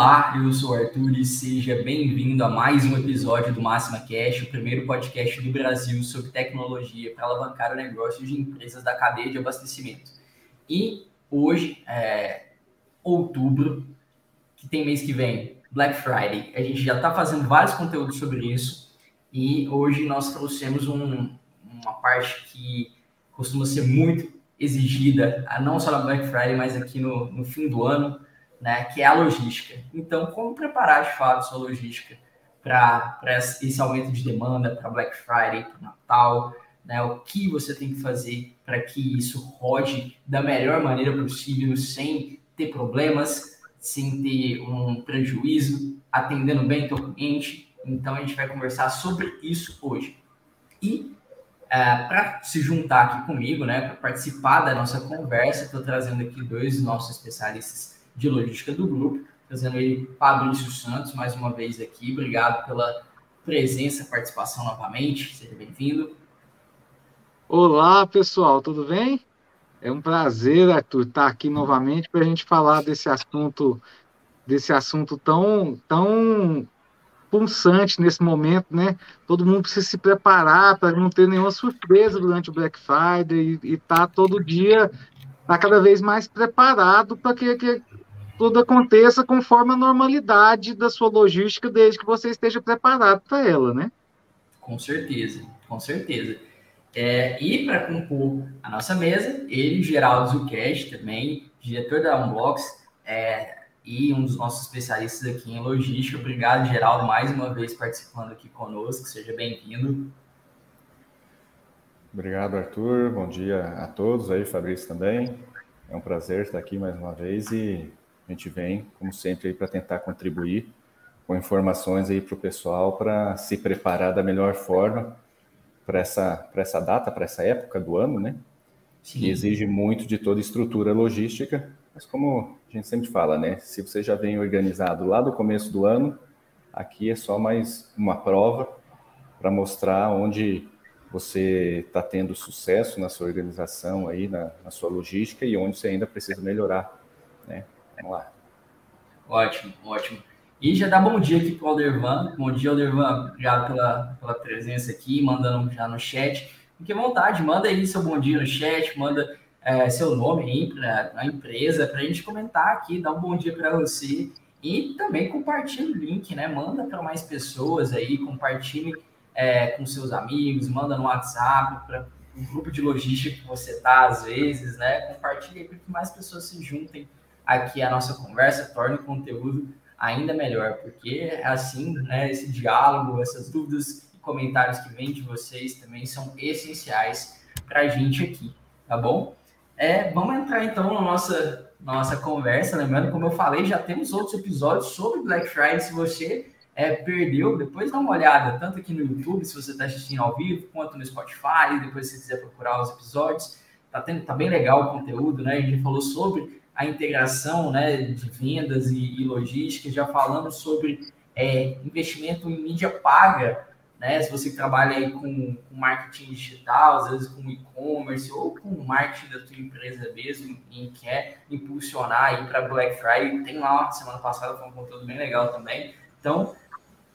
Olá, eu sou o Arthur e seja bem-vindo a mais um episódio do Máxima Cash, o primeiro podcast do Brasil sobre tecnologia para alavancar o negócio de empresas da cadeia de abastecimento. E hoje, é outubro, que tem mês que vem, Black Friday. A gente já está fazendo vários conteúdos sobre isso e hoje nós trouxemos um, uma parte que costuma ser muito exigida, não só na Black Friday, mas aqui no, no fim do ano, né, que é a logística. Então, como preparar de fato sua logística para esse aumento de demanda, para Black Friday, para Natal, né, o que você tem que fazer para que isso rode da melhor maneira possível, sem ter problemas, sem ter um prejuízo, atendendo bem o cliente. Então, a gente vai conversar sobre isso hoje. E é, para se juntar aqui comigo, né, para participar da nossa conversa, estou trazendo aqui dois nossos especialistas de logística do grupo, trazendo ele Fabrício Santos, mais uma vez aqui. Obrigado pela presença, participação novamente. Seja bem-vindo. Olá, pessoal, tudo bem? É um prazer, Arthur, estar aqui novamente para a gente falar desse assunto, desse assunto tão, tão pulsante nesse momento, né? Todo mundo precisa se preparar para não ter nenhuma surpresa durante o Black Friday e estar tá todo dia, tá cada vez mais preparado para que, que tudo aconteça conforme a normalidade da sua logística, desde que você esteja preparado para ela, né? Com certeza, com certeza. É, e para compor a nossa mesa, ele, Geraldo Zucast, também, diretor da Unbox, é, e um dos nossos especialistas aqui em logística. Obrigado, Geraldo, mais uma vez participando aqui conosco. Seja bem-vindo. Obrigado, Arthur. Bom dia a todos aí, Fabrício também. É um prazer estar aqui mais uma vez e a gente vem, como sempre, para tentar contribuir com informações aí para o pessoal para se preparar da melhor forma para essa, essa data, para essa época do ano, né? Sim. Que exige muito de toda estrutura logística, mas como a gente sempre fala, né? Se você já vem organizado lá do começo do ano, aqui é só mais uma prova para mostrar onde você está tendo sucesso na sua organização aí, na, na sua logística e onde você ainda precisa melhorar? Vamos lá. Ótimo, ótimo. E já dá bom dia aqui para o Aldervan. Bom dia, Aldervan. Obrigado pela, pela presença aqui, mandando já no chat. Fique à vontade, manda aí seu bom dia no chat, manda é, seu nome aí para a empresa, para a gente comentar aqui, dar um bom dia para você. E também compartilhe o link, né? Manda para mais pessoas aí, compartilhe é, com seus amigos, manda no WhatsApp, para o grupo de logística que você tá às vezes, né? Compartilhe para que mais pessoas se juntem aqui a nossa conversa, torne o conteúdo ainda melhor, porque é assim, né, esse diálogo, essas dúvidas e comentários que vêm de vocês também são essenciais para a gente aqui, tá bom? É, vamos entrar então na nossa, nossa conversa, lembrando, como eu falei, já temos outros episódios sobre Black Friday, se você é, perdeu, depois dá uma olhada, tanto aqui no YouTube, se você está assistindo ao vivo, quanto no Spotify, depois se quiser procurar os episódios, tá, tendo, tá bem legal o conteúdo, né? A gente falou sobre a integração né, de vendas e, e logística, já falamos sobre é, investimento em mídia paga, né? Se você trabalha aí com, com marketing digital, às vezes com e-commerce ou com marketing da tua empresa mesmo e quer impulsionar aí para Black Friday, tem lá semana passada foi um conteúdo bem legal também. Então,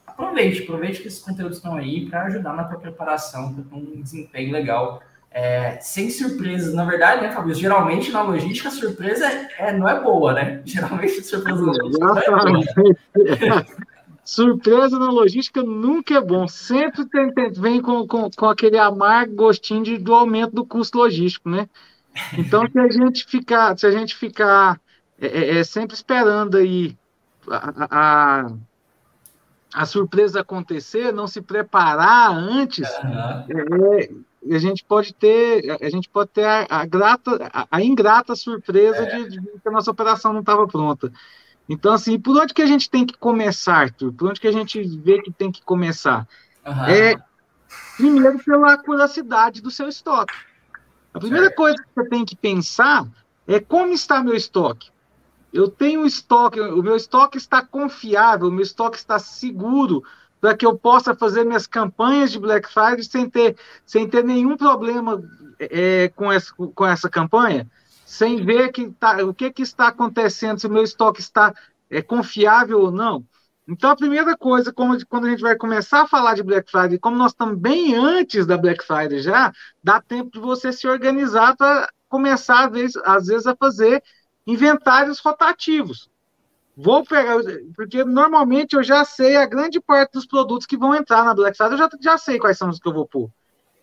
aproveite, aproveite que esses conteúdos estão aí para ajudar na tua preparação, para ter um desempenho legal é, sem surpresas. Na verdade, né, Fabrício? Geralmente na logística a surpresa é, não é boa, né? Geralmente a surpresa não é boa. Surpresa na logística nunca é bom. Sempre tem, tem, vem com, com, com, aquele amargo gostinho de, do aumento do custo logístico, né? Então, se a gente ficar, se a gente ficar é, é, é sempre esperando aí a, a, a, surpresa acontecer, não se preparar antes, uhum a gente pode ter a gente pode ter a, a grata a, a, ingrata surpresa é. de, de, que a nossa operação não estava pronta então assim por onde que a gente tem que começar Arthur? por onde que a gente vê que tem que começar uhum. é primeiro pela curiosidade do seu estoque a primeira é. coisa que você tem que pensar é como está meu estoque eu tenho estoque o meu estoque está confiável o meu estoque está seguro para que eu possa fazer minhas campanhas de Black Friday sem ter, sem ter nenhum problema é, com, essa, com essa campanha, sem ver que tá, o que, que está acontecendo, se o meu estoque está é, confiável ou não. Então, a primeira coisa, como, quando a gente vai começar a falar de Black Friday, como nós estamos bem antes da Black Friday já, dá tempo de você se organizar para começar, às vezes, às vezes, a fazer inventários rotativos. Vou pegar, porque normalmente eu já sei a grande parte dos produtos que vão entrar na Black Friday, eu já, já sei quais são os que eu vou pôr.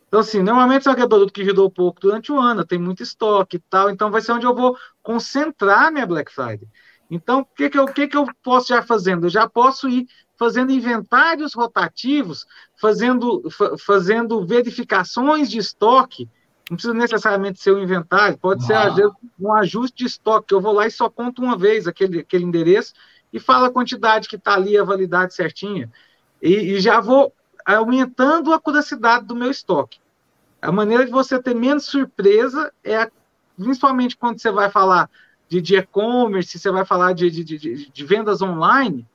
Então, assim, normalmente são aquele produto que rodou pouco durante o ano, tem muito estoque e tal, então vai ser onde eu vou concentrar minha Black Friday. Então, o que, que, eu, que, que eu posso já fazendo? Eu já posso ir fazendo inventários rotativos, fazendo, fazendo verificações de estoque. Não precisa necessariamente ser um inventário, pode ser, às vezes, um ajuste de estoque, que eu vou lá e só conto uma vez aquele, aquele endereço e falo a quantidade que está ali, a validade certinha. E, e já vou aumentando a curiosidade do meu estoque. A maneira de você ter menos surpresa é, principalmente quando você vai falar de e-commerce, você vai falar de, de, de, de, vendas online,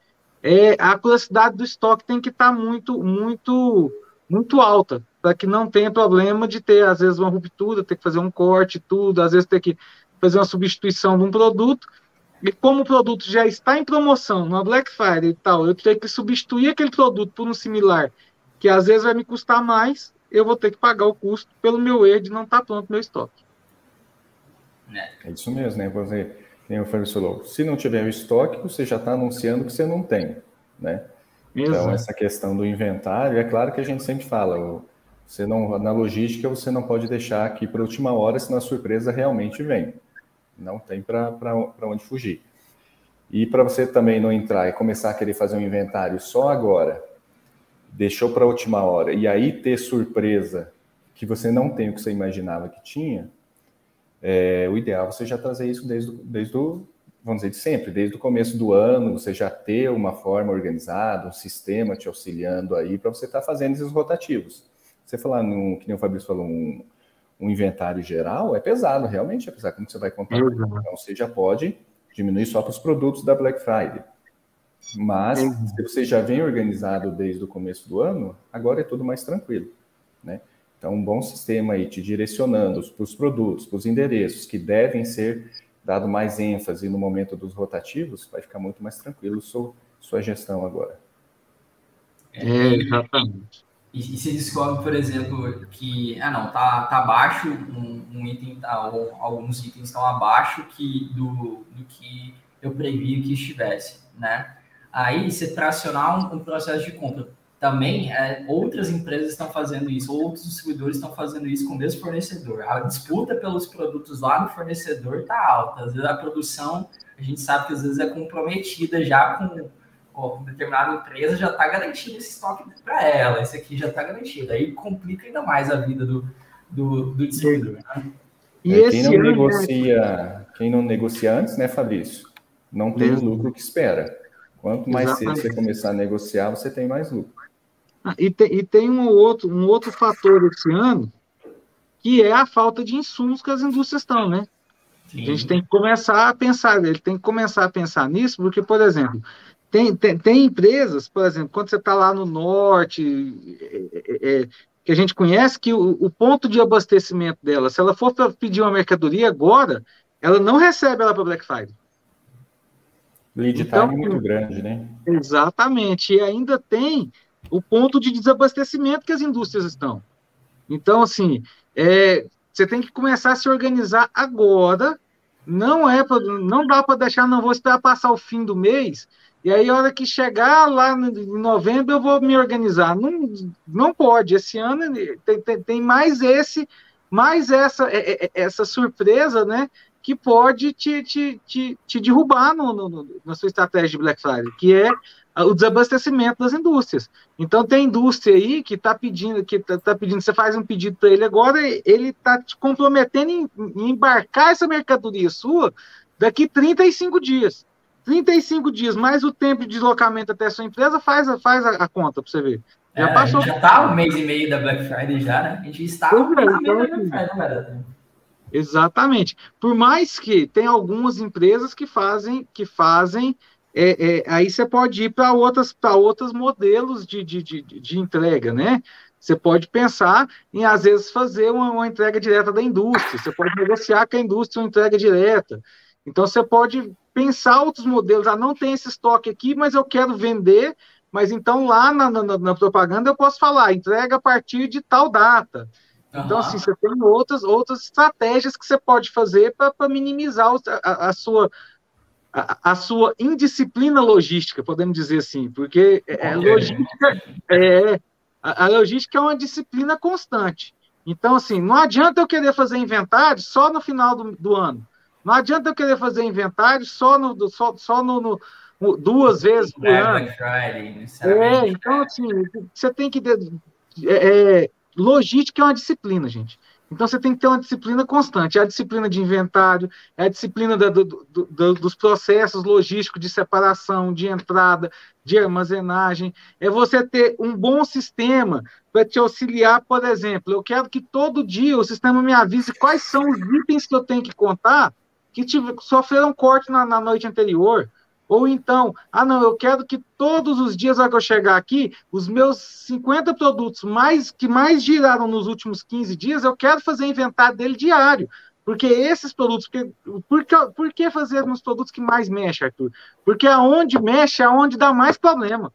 é, a curiosidade do estoque tem que estar tá muito, muito, muito alta, para que não tenha problema de ter, às vezes, uma ruptura, ter que fazer um corte, tudo, às vezes ter que fazer uma substituição de um produto, e como o produto já está em promoção, numa Black Friday e tal, eu tenho que substituir aquele produto por um similar, que às vezes vai me custar mais, eu vou ter que pagar o custo pelo meu erro de não estar tá pronto meu estoque. É. isso mesmo, né? Você, como o Fábio falou, se não tiver o estoque, você já está anunciando que você não tem, né? Então, Exato. essa questão do inventário, é claro que a gente sempre fala, você não, na logística, você não pode deixar aqui para a última hora, senão a surpresa realmente vem. Não tem para onde fugir. E para você também não entrar e começar a querer fazer um inventário só agora, deixou para a última hora, e aí ter surpresa que você não tem o que você imaginava que tinha, é, o ideal é você já trazer isso desde, desde o, vamos dizer, de sempre, desde o começo do ano, você já ter uma forma organizada, um sistema te auxiliando aí para você estar tá fazendo esses rotativos. Você falar, num, que nem o Fabrício falou, um, um inventário geral é pesado, realmente é pesado, como você vai contar. Uhum. Então, você já pode diminuir só para os produtos da Black Friday. Mas, uhum. se você já vem organizado desde o começo do ano, agora é tudo mais tranquilo, né? Então, um bom sistema aí te direcionando para os produtos, para os endereços que devem ser dado mais ênfase no momento dos rotativos, vai ficar muito mais tranquilo sua, sua gestão agora. É, exatamente. E, e se descobre, por exemplo, que ah não, tá, tá abaixo, um, um item tá, ou alguns itens estão abaixo que, do, do que eu previ que estivesse, né? Aí você tracionar um, um processo de compra também é, outras empresas estão fazendo isso, outros distribuidores estão fazendo isso com o mesmo fornecedor. A disputa pelos produtos lá no fornecedor está alta. Às vezes a produção, a gente sabe que às vezes é comprometida já com, com determinada empresa, já está garantido esse estoque para ela. Esse aqui já está garantido. Aí complica ainda mais a vida do, do, do distribuidor. Né? E é, quem não ano, negocia, quem não negocia antes, né, Fabrício? Não tem o lucro que espera. Quanto mais Exatamente. cedo você começar a negociar, você tem mais lucro. Ah, e, te, e tem um outro, um outro fator esse ano, que é a falta de insumos que as indústrias estão, né? Sim. A gente tem que começar a pensar, ele tem que começar a pensar nisso, porque, por exemplo, tem, tem, tem empresas, por exemplo, quando você está lá no norte, é, é, é, que a gente conhece que o, o, ponto de abastecimento dela, se ela for pedir uma mercadoria agora, ela não recebe ela para Black Friday. Lead então, time muito grande, né? Exatamente. E ainda tem o ponto de desabastecimento que as indústrias estão. Então, assim, é, você tem que começar a se organizar agora. Não é pra, não dá para deixar, não vou esperar passar o fim do mês. E aí, a hora que chegar lá em novembro, eu vou me organizar. Não, não pode. Esse ano tem, tem, tem mais esse, mais essa, é, é, essa surpresa, né? Que pode te, te, te, te derrubar no, no, na sua estratégia de Black Friday, que é o desabastecimento das indústrias. Então tem indústria aí que está pedindo, que tá, tá, pedindo, você faz um pedido para ele agora, ele está te comprometendo em, em, embarcar essa mercadoria sua daqui 35 dias. 35 dias, mais o tempo de deslocamento até a sua empresa, faz, faz a, a conta para você ver. Já é, passou. Já está um mês e meio da Black Friday já, né? A gente está um mês e meio da Black Friday, Exatamente. Por mais que tem algumas empresas que fazem, que fazem é, é, aí você pode ir para outras para outros modelos de, de, de, de, entrega, né? Você pode pensar em, às vezes, fazer uma, uma, entrega direta da indústria, você pode negociar com a indústria uma entrega direta. Então você pode pensar outros modelos. Ah, não tem esse estoque aqui, mas eu quero vender. Mas então lá na, na, na propaganda eu posso falar, entrega a partir de tal data. Uhum. Então, assim, você tem outras, outras estratégias que você pode fazer para minimizar a, a sua a, a, sua indisciplina logística, podemos dizer assim, porque é, logística é a, a, logística é uma disciplina constante. Então, assim, não adianta eu querer fazer inventário só no final do, do ano. Não adianta eu querer fazer inventário só no, só, só no, no duas vezes por ano. é, então, assim, você tem que. É, é, logística é uma disciplina, gente. Então você tem que ter uma disciplina constante. É a disciplina de inventário, é a disciplina do, do, do, dos processos logísticos de separação, de entrada, de armazenagem. É você ter um bom sistema para te auxiliar, por exemplo. Eu quero que todo dia o sistema me avise quais são os itens que eu tenho que contar que sofreram corte na, na noite anterior. Ou então, ah, não, eu quero que todos os dias, que eu chegar aqui, os meus 50 produtos mais que mais giraram nos últimos 15 dias, eu quero fazer inventário dele diário. Porque esses produtos, porque, por, que, por que fazer nos produtos que mais mexe, Arthur? Porque aonde mexe é onde dá mais problema.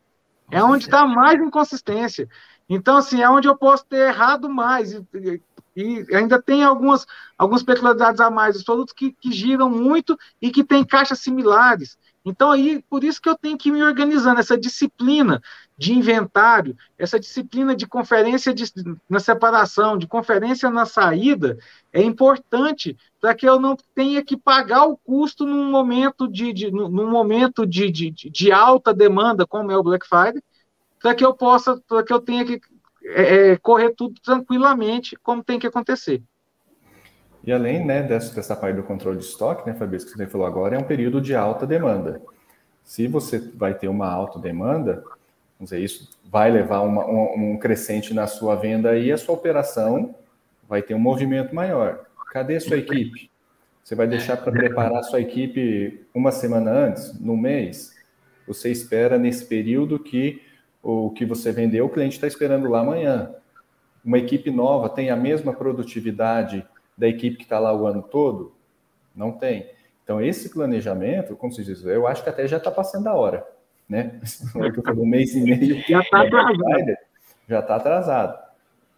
É onde dá mais inconsistência. Então, assim, é onde eu posso ter errado mais. E, ainda tem algumas, algumas peculiaridades a mais. Os produtos que, que giram muito e que têm caixas similares. Então, aí, por isso que eu tenho que me organizando, essa disciplina de inventário, essa disciplina de conferência de, na separação, de conferência na saída, é importante para que eu não tenha que pagar o custo num momento de, de num momento de, de, de, alta demanda, como é o Black Friday, para que eu possa, para que eu tenha que é, é, correr tudo tranquilamente, como tem que acontecer. E além né, dessa, dessa parte do controle de estoque, né, Fabrício, que você falou agora, é um período de alta demanda. Se você vai ter uma alta demanda, vamos dizer, isso vai levar uma, um, um crescente na sua venda e a sua operação vai ter um movimento maior. Cadê sua equipe? Você vai deixar para preparar sua equipe uma semana antes, no mês? Você espera nesse período que o que você vendeu, o cliente está esperando lá amanhã. Uma equipe nova tem a mesma produtividade da equipe que está lá o ano todo? Não tem. Então, esse planejamento, como se diz, eu acho que até já está passando a hora, né? um mês e meio. Já está atrasado. Já está atrasado.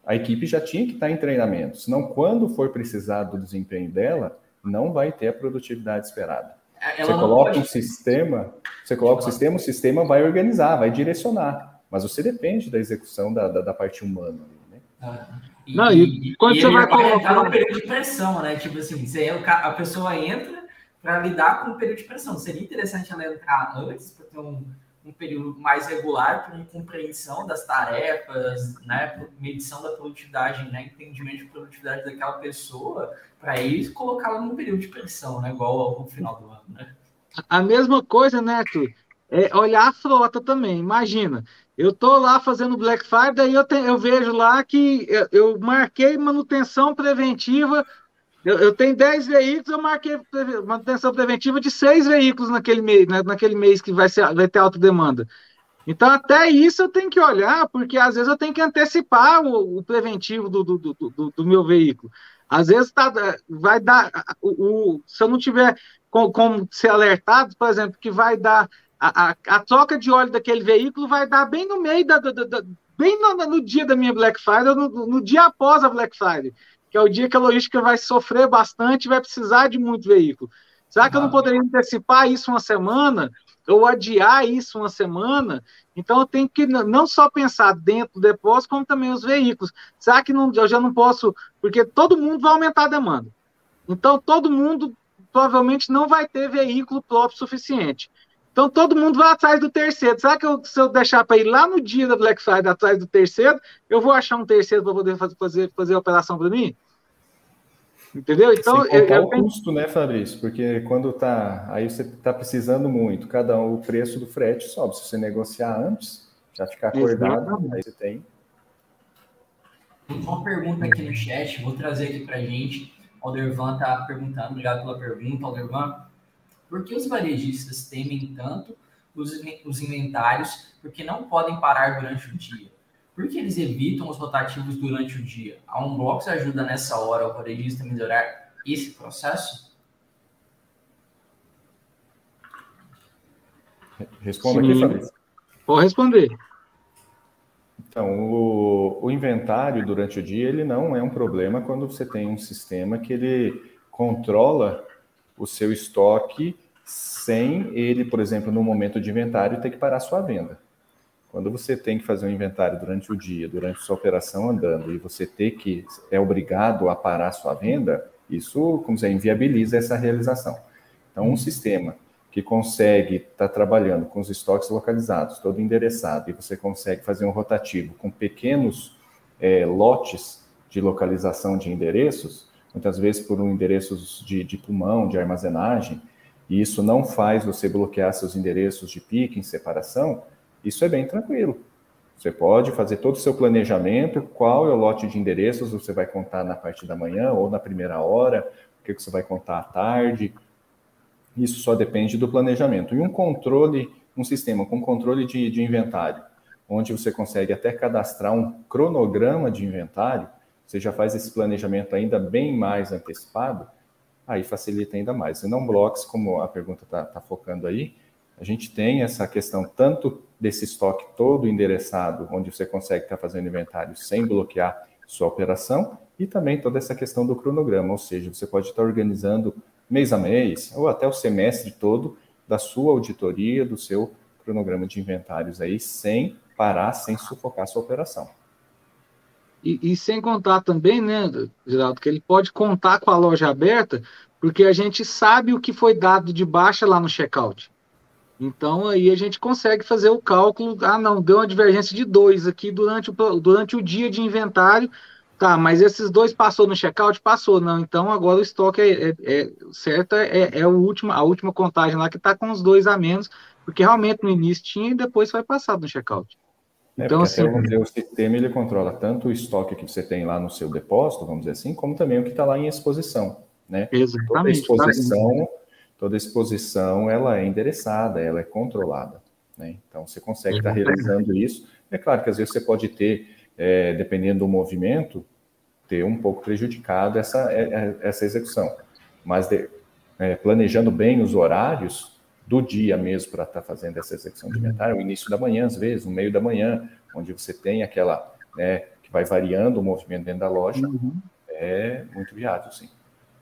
A equipe já tinha que estar tá em treinamento, senão quando for precisar do desempenho dela, não vai ter a produtividade esperada. É, ela você coloca um sistema, você coloca o sistema, o sistema vai organizar, vai direcionar, mas você depende da execução da, da, da parte humana. Né? Ah. E, não, e, quando e você vai colocar no período de pressão, né? Tipo assim, você, a pessoa entra para lidar com o período de pressão. Seria interessante ela entrar antes para ter um, um período mais regular para compreensão das tarefas, né, medição da produtividade, né, entendimento de produtividade daquela pessoa, para isso colocá-la num período de pressão, né, igual ao, ao final do ano, né? A mesma coisa, né, Arthur? É olhar a frota também. Imagina, eu tô lá fazendo Black Friday, eu, eu vejo lá que eu, eu marquei manutenção preventiva. Eu, eu, tenho 10 veículos, eu marquei manutenção preventiva de seis veículos naquele mês, naquele mês que vai, ser, vai ter alta demanda. Então, até isso eu tenho que olhar, porque às vezes eu tenho que antecipar o, o preventivo do, do, do, do, meu veículo. Às vezes tá, vai dar. O, o, se eu não tiver como, como ser alertado, por exemplo, que vai dar a, a, a, troca de óleo daquele veículo vai dar bem no meio da, da, da bem no, no, dia da minha Black Friday, no, no, dia após a Black Friday, que é o dia que a logística vai sofrer bastante, vai precisar de muito veículo. Será que eu não poderia antecipar isso uma semana ou adiar isso uma semana? Então eu tenho que não só pensar dentro do depósito, como também os veículos. Será que não, eu já não posso, porque todo mundo vai aumentar a demanda. Então todo mundo provavelmente não vai ter veículo próprio suficiente. Então todo mundo vai atrás do terceiro. Será que eu, se eu deixar para ir lá no dia da Black Friday atrás do terceiro, eu vou achar um terceiro para poder fazer, fazer, fazer a operação para mim? Entendeu? Então, Sem eu, eu o custo, né, Fabrício? Porque quando tá. Aí você está precisando muito, cada um, o preço do frete sobe. Se você negociar antes, já ficar acordado, Exatamente. aí você tem. Uma pergunta aqui no chat, vou trazer aqui para gente. O Aldervan está perguntando, obrigado pela pergunta, Aldervan. Por que os varejistas temem tanto os, os inventários? Porque não podem parar durante o dia. Por que eles evitam os rotativos durante o dia? A Unbox ajuda nessa hora o varejista a melhorar esse processo? Responda aqui, Fabrício. Vou responder. Então, o, o, inventário durante o dia ele não é um problema quando você tem um sistema que ele controla o seu estoque sem ele, por exemplo, no momento de inventário, ter que parar sua venda. Quando você tem que fazer um inventário durante o dia, durante sua operação andando, e você ter que é obrigado a parar sua venda, isso, como dizer, inviabiliza essa realização. Então, um sistema que consegue estar tá trabalhando com os estoques localizados, todo endereçado, e você consegue fazer um rotativo com pequenos é, lotes de localização de endereços, muitas vezes por um endereços de, de pulmão, de armazenagem, e isso não faz você bloquear seus endereços de pique em separação, isso é bem tranquilo. Você pode fazer todo o seu planejamento, qual é o lote de endereços você vai contar na parte da manhã ou na primeira hora, o que você vai contar à tarde, isso só depende do planejamento. E um controle, um sistema com controle de, de inventário, onde você consegue até cadastrar um cronograma de inventário, você já faz esse planejamento ainda bem mais antecipado, aí facilita ainda mais. E não blocos, como a pergunta está tá focando aí, a gente tem essa questão tanto desse estoque todo endereçado, onde você consegue estar tá fazendo inventário sem bloquear sua operação, e também toda essa questão do cronograma, ou seja, você pode estar organizando mês a mês, ou até o semestre todo da sua auditoria, do seu cronograma de inventários aí, sem parar, sem sufocar sua operação. E, e, sem contar também, né, Geraldo, que ele pode contar com a loja aberta, porque a gente sabe o que foi dado de baixa lá no checkout. Então aí a gente consegue fazer o cálculo, ah não, deu uma divergência de dois aqui durante o, durante o dia de inventário, Tá, mas esses dois passou no checkout? Passou, não. Então agora o estoque é, é, é certo, é, é o último, a última contagem lá que está com os dois a menos, porque realmente no início tinha e depois foi passado no checkout. É, então, assim, até, o sistema ele controla tanto o estoque que você tem lá no seu depósito, vamos dizer assim, como também o que está lá em exposição. Né? Exatamente. Toda exposição, toda exposição ela é endereçada, ela é controlada. Né? Então você consegue estar tá realizando isso. É claro que às vezes você pode ter é, dependendo do movimento, ter um pouco prejudicado essa, é, é, essa execução. Mas de, é, planejando bem os horários do dia mesmo para estar tá fazendo essa execução de inventário, o início da manhã, às vezes, no meio da manhã, onde você tem aquela, né, que vai variando o movimento dentro da loja, uhum. é muito viável, sim.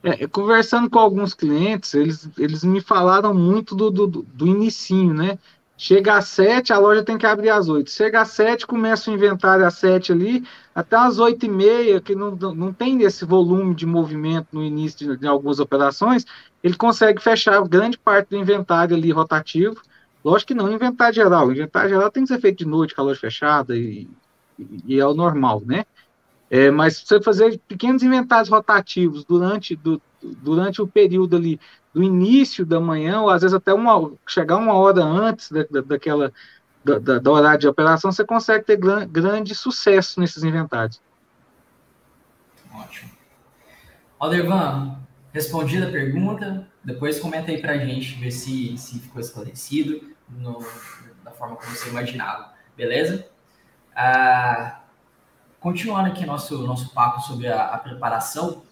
É, conversando com alguns clientes, eles, eles me falaram muito do, do, do inicinho, né? Chega às sete, a loja tem que abrir às oito. Chega às sete, começa o inventário às sete ali, até às oito e meia, que não, não tem esse volume de movimento no início de, de algumas operações, ele consegue fechar grande parte do inventário ali rotativo. Lógico que não inventário geral. Inventário geral tem que ser feito de noite, loja fechada, e, e é o normal, né? É, mas você fazer pequenos inventários rotativos durante, do, durante o período ali do início da manhã, ou às vezes até uma, chegar uma hora antes da, da, daquela da, da, da, horário de operação, você consegue ter gran, grande sucesso nesses inventários. Ótimo. Aldervan, respondida a pergunta, depois comenta aí para a gente, ver se, se ficou esclarecido no, da forma como você imaginava, beleza? Ah, continuando aqui nosso, nosso papo sobre a, a preparação,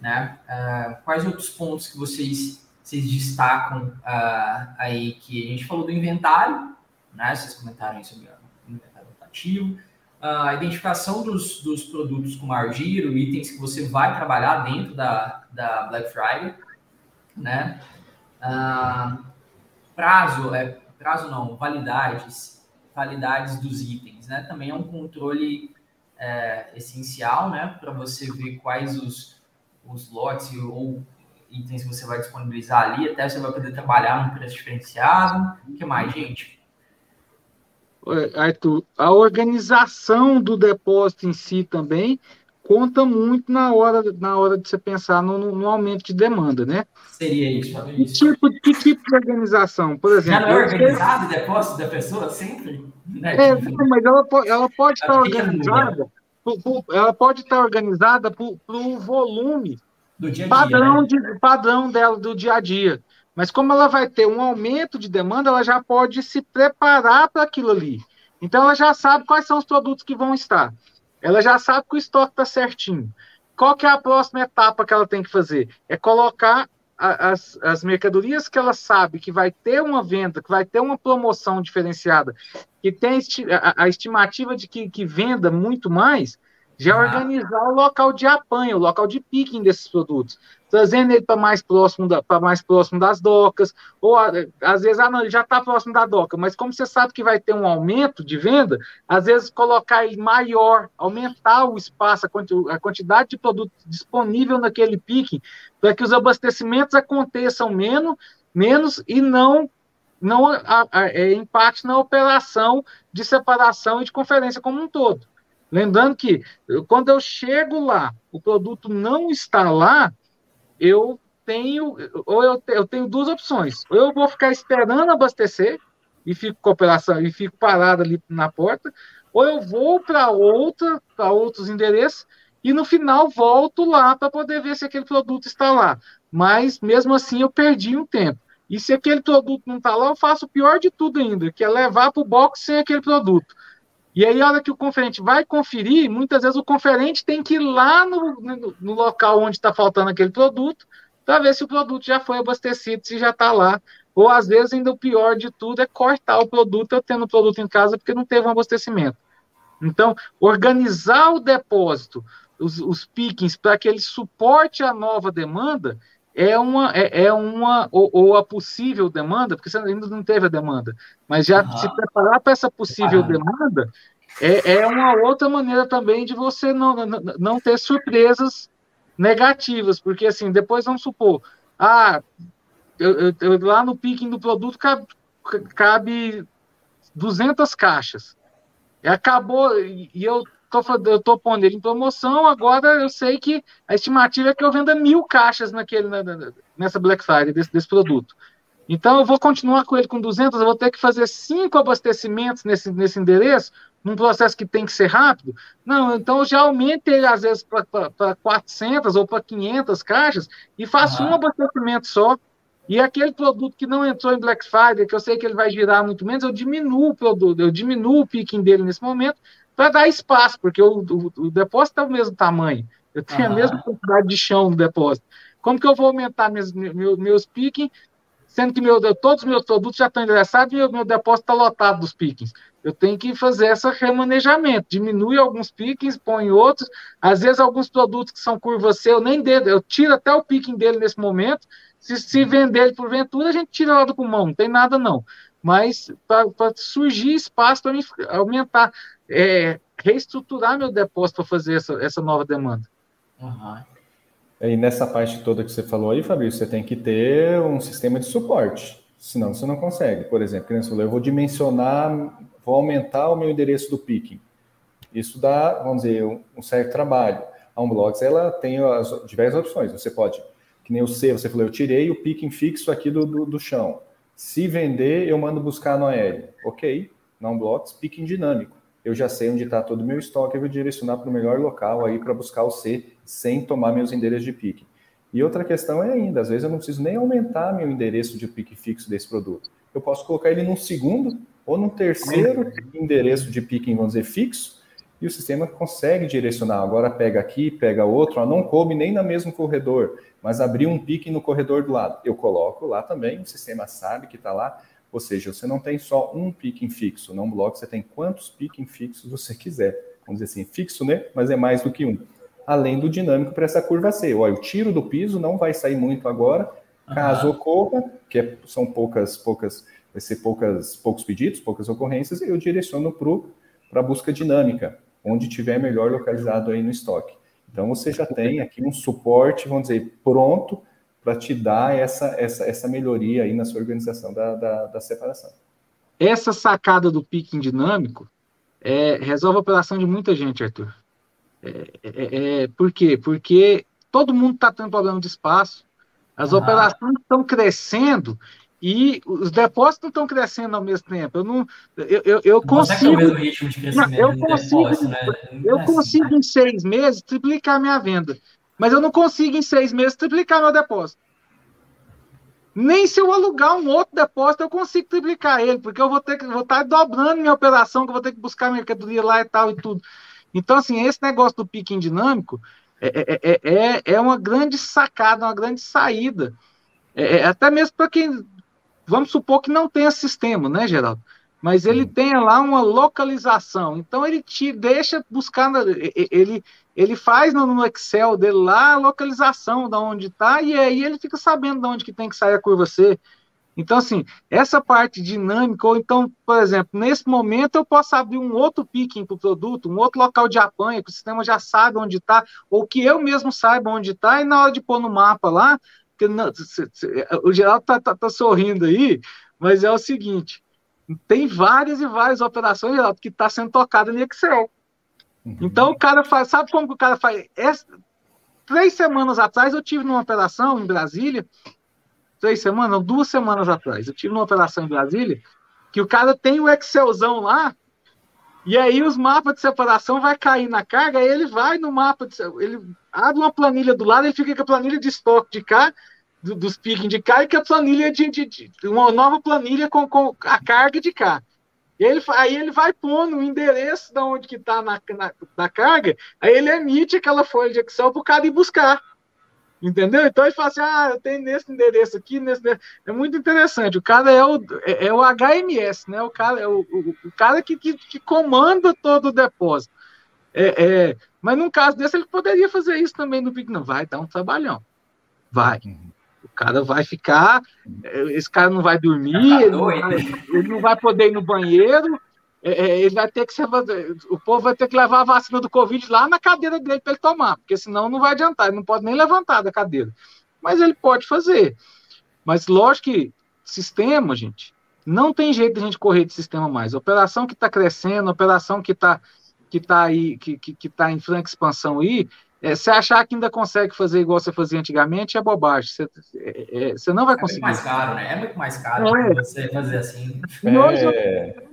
né? Uh, quais outros pontos que vocês, vocês destacam uh, aí que a gente falou do inventário, né? Vocês comentaram sobre o inventário rotativo, uh, a identificação dos, dos produtos com maior giro, itens que você vai trabalhar dentro da, da Black Friday, né? prazo, é, prazo não, validades, validades dos itens, né? Também é um controle é, essencial, né? Para você ver quais os os lotes ou itens que você vai disponibilizar ali, até você vai poder trabalhar num preço diferenciado. O que mais, gente? Arthur, a organização do depósito em si também conta muito na hora, na hora de você pensar no, no aumento de demanda, né? Seria isso, que tipo, que tipo de organização? Por exemplo. Já não é organizado o depósito da pessoa sempre? Né? É, mas ela, ela pode estar organizada ela pode estar organizada por, por volume do dia -dia, padrão, né? de, padrão dela do dia a dia. Mas como ela vai ter um aumento de demanda, ela já pode se preparar para aquilo ali. Então ela já sabe quais são os produtos que vão estar. Ela já sabe que o estoque está certinho. Qual que é a próxima etapa que ela tem que fazer? É colocar as, as mercadorias que ela sabe que vai ter uma venda, que vai ter uma promoção diferenciada, que tem a, estimativa de que, que venda muito mais, já ah. organizar o local de apanho, o local de picking desses produtos, trazendo ele para mais próximo para mais próximo das docas, ou às vezes ah, não, ele já está próximo da doca, mas como você sabe que vai ter um aumento de venda, às vezes colocar ele maior, aumentar o espaço, a quantidade de produto disponível naquele picking, para que os abastecimentos aconteçam menos, menos e não não a, a, é, impacte na operação de separação e de conferência como um todo. Lembrando que quando eu chego lá, o produto não está lá, eu tenho ou eu, eu tenho duas opções. Ou eu vou ficar esperando abastecer e fico com operação e fico parado ali na porta, ou eu vou para outra, para outros endereços e no final volto lá para poder ver se aquele produto está lá. Mas mesmo assim eu perdi um tempo. E se aquele produto não está lá, eu faço o pior de tudo ainda, que é levar para o box sem aquele produto. E aí, a hora que o conferente vai conferir, muitas vezes o conferente tem que ir lá no, no, no local onde está faltando aquele produto, para ver se o produto já foi abastecido, se já está lá. Ou às vezes, ainda o pior de tudo é cortar o produto, eu tendo o produto em casa porque não teve um abastecimento. Então, organizar o depósito, os, os pickings, para que ele suporte a nova demanda, é uma, é, é uma ou, ou, a possível demanda, porque você ainda não teve a demanda, mas já uhum. se preparar para essa possível demanda é, é uma outra maneira também de você não, não, não ter surpresas negativas, porque assim, depois vamos supor, ah, eu, eu, eu lá no picking do produto cabe, cabe 200 caixas, acabou, e eu tô, eu tô pondo ele em promoção, agora eu sei que a estimativa é que eu venda mil caixas naquele, nessa Black Friday desse, desse produto. Então, eu vou continuar com ele com 200, eu vou ter que fazer cinco abastecimentos nesse, nesse endereço, num processo que tem que ser rápido. Não, então eu já aumento ele, às vezes, para 400 ou para 500 caixas e faço uhum. um abastecimento só. E aquele produto que não entrou em Black Friday, que eu sei que ele vai girar muito menos, eu diminuo o produto, eu diminuo o picking dele nesse momento para dar espaço, porque o, o, o depósito é o mesmo tamanho. Eu tenho uhum. a mesma quantidade de chão no depósito. Como que eu vou aumentar meus, meus, meus picking, sendo que meu, todos os meus produtos já estão endereçados e meu, meu depósito está lotado dos pickings? Eu tenho que fazer esse remanejamento, diminui alguns pickings, põe outros. Às vezes, alguns produtos que são curva C, eu nem dedo, eu tiro até o picking dele nesse momento. Se, se vender ele por ventura, a gente tira lá do pulmão, não tem nada não. Mas para surgir espaço para aumentar é, reestruturar meu depósito para fazer essa, essa nova demanda. Uhum. E nessa parte toda que você falou aí, Fabrício, você tem que ter um sistema de suporte, senão você não consegue. Por exemplo, você falou, eu vou dimensionar, vou aumentar o meu endereço do picking. Isso dá, vamos dizer, um, um certo trabalho. A Unblocks, ela tem as diversas opções. Você pode, que nem o C, você falou, eu tirei o picking fixo aqui do, do, do chão. Se vender, eu mando buscar no aéreo. Ok, na Unblocks, picking dinâmico eu já sei onde está todo o meu estoque, eu vou direcionar para o melhor local aí para buscar o C sem tomar meus endereços de pique. E outra questão é ainda, às vezes eu não preciso nem aumentar meu endereço de pique fixo desse produto. Eu posso colocar ele num segundo ou num terceiro endereço de pique, vamos dizer, fixo, e o sistema consegue direcionar. Agora pega aqui, pega outro, ó, não coube nem no mesmo corredor, mas abriu um pique no corredor do lado. Eu coloco lá também, o sistema sabe que está lá, ou seja, você não tem só um picking fixo, não bloco, você tem quantos picking fixos você quiser. Vamos dizer assim, fixo, né? Mas é mais do que um. Além do dinâmico para essa curva C. Olha, o tiro do piso não vai sair muito agora, caso uhum. ocorra, que é, são poucas, poucas, vai ser poucas, poucos pedidos, poucas ocorrências, eu direciono para a busca dinâmica, onde tiver melhor localizado aí no estoque. Então você já tem aqui um suporte, vamos dizer, pronto para te dar essa, essa, essa melhoria aí na sua organização da, da, da separação. Essa sacada do picking dinâmico é, resolve a operação de muita gente, Arthur. É, é, é por quê? Porque todo mundo está tendo problema de espaço, as ah. operações estão crescendo e os depósitos não estão crescendo ao mesmo tempo. Eu não, eu, eu, eu consigo. Não é o mesmo ritmo de crescimento não, eu consigo, depósito, né? eu consigo em seis meses triplicar a minha venda. Mas eu não consigo em seis meses triplicar meu depósito. Nem se eu alugar um outro depósito eu consigo triplicar ele, porque eu vou ter que vou estar dobrando minha operação, que eu vou ter que buscar mercadoria lá e tal e tudo. Então, assim, esse negócio do picking dinâmico é, é, é, é, é uma grande sacada, uma grande saída É, é até mesmo para quem, vamos supor que não tenha sistema, né, Geraldo? Mas ele tem lá uma localização. Então ele te deixa buscar, ele, ele faz no Excel dele lá a localização da onde está, e aí ele fica sabendo de onde que tem que sair a curva C. Então, assim, essa parte dinâmica, ou então, por exemplo, nesse momento eu posso abrir um outro picking para o produto, um outro local de apanha, que o sistema já sabe onde está, ou que eu mesmo saiba onde está, e na hora de pôr no mapa lá, que não, o Geraldo está tá, tá sorrindo aí, mas é o seguinte, tem várias e várias operações, Geraldo, que está sendo tocada no Excel. Uhum. Então o cara faz, sabe como que o cara faz? Essa, três semanas atrás eu tive numa operação em Brasília, três semanas, duas semanas atrás, eu tive uma operação em Brasília, que o cara tem o Excelzão lá, e aí os mapas de separação vai cair na carga, aí ele vai no mapa, de, ele abre uma planilha do lado, ele fica com a planilha de estoque de cá, do, dos piques de cá, e com a planilha de, de, de, uma nova planilha com, com a carga de cá. Ele, aí ele vai pondo o endereço de onde que está na, na, na, carga, aí ele emite aquela folha de Excel para o cara ir buscar. Entendeu? Então ele fala assim: ah, eu tenho nesse endereço aqui, nesse. É muito interessante. O cara é o, é, é o HMS, né? O cara é o, o, o cara que, que, que, comanda todo o depósito. É, é, mas num caso desse, ele poderia fazer isso também no Big. Não, vai dar um trabalhão. Vai. O cara vai ficar, é, esse cara não vai dormir, tá ele, não vai, ele não vai poder ir no banheiro, é, é, ele vai ter que ser, o povo vai ter que levar a vacina do Covid lá na cadeira dele para ele tomar, porque senão não vai adiantar, ele não pode nem levantar da cadeira. Mas ele pode fazer. Mas lógico que sistema, gente, não tem jeito de a gente correr de sistema mais. Operação que está crescendo, operação que está que tá aí, que, que, que tá em franca expansão aí, é, você achar que ainda consegue fazer igual você fazia antigamente é bobagem. Você, é, é, você não vai conseguir. É muito mais caro, né? É muito mais caro é. você fazer assim. Hoje,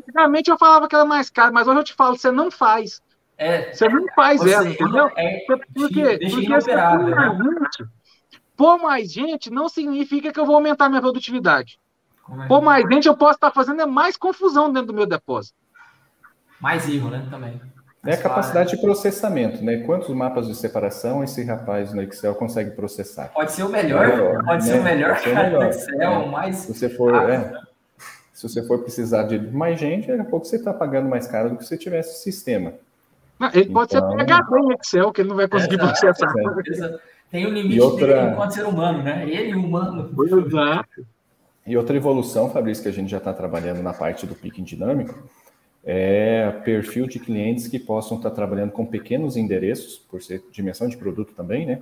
antigamente eu falava que era mais caro, mas hoje eu te falo, você não faz. É, você não faz você, ela, entendeu? É, Por quê? Porque mais gente, pôr mais gente não significa que eu vou aumentar minha produtividade. É? Pôr mais gente, eu posso estar fazendo é mais confusão dentro do meu depósito. Mais erro, né? Também. É a capacidade de processamento, né? Quantos mapas de separação esse rapaz no Excel consegue processar? Pode ser o melhor, melhor pode né? ser o melhor, ser o melhor. do Excel, é. mais. Se você for, é, se você for precisar de mais gente, daqui a pouco você está pagando mais caro do que se tivesse sistema. Não, ele pode então, ser PHD em Excel, que ele não vai conseguir processar. É. Tem o um limite outra... dele enquanto ser humano, né? Ele humano. Exato. E outra evolução, Fabrício, que a gente já está trabalhando na parte do picking dinâmico, é perfil de clientes que possam estar trabalhando com pequenos endereços, por ser dimensão de produto também, né?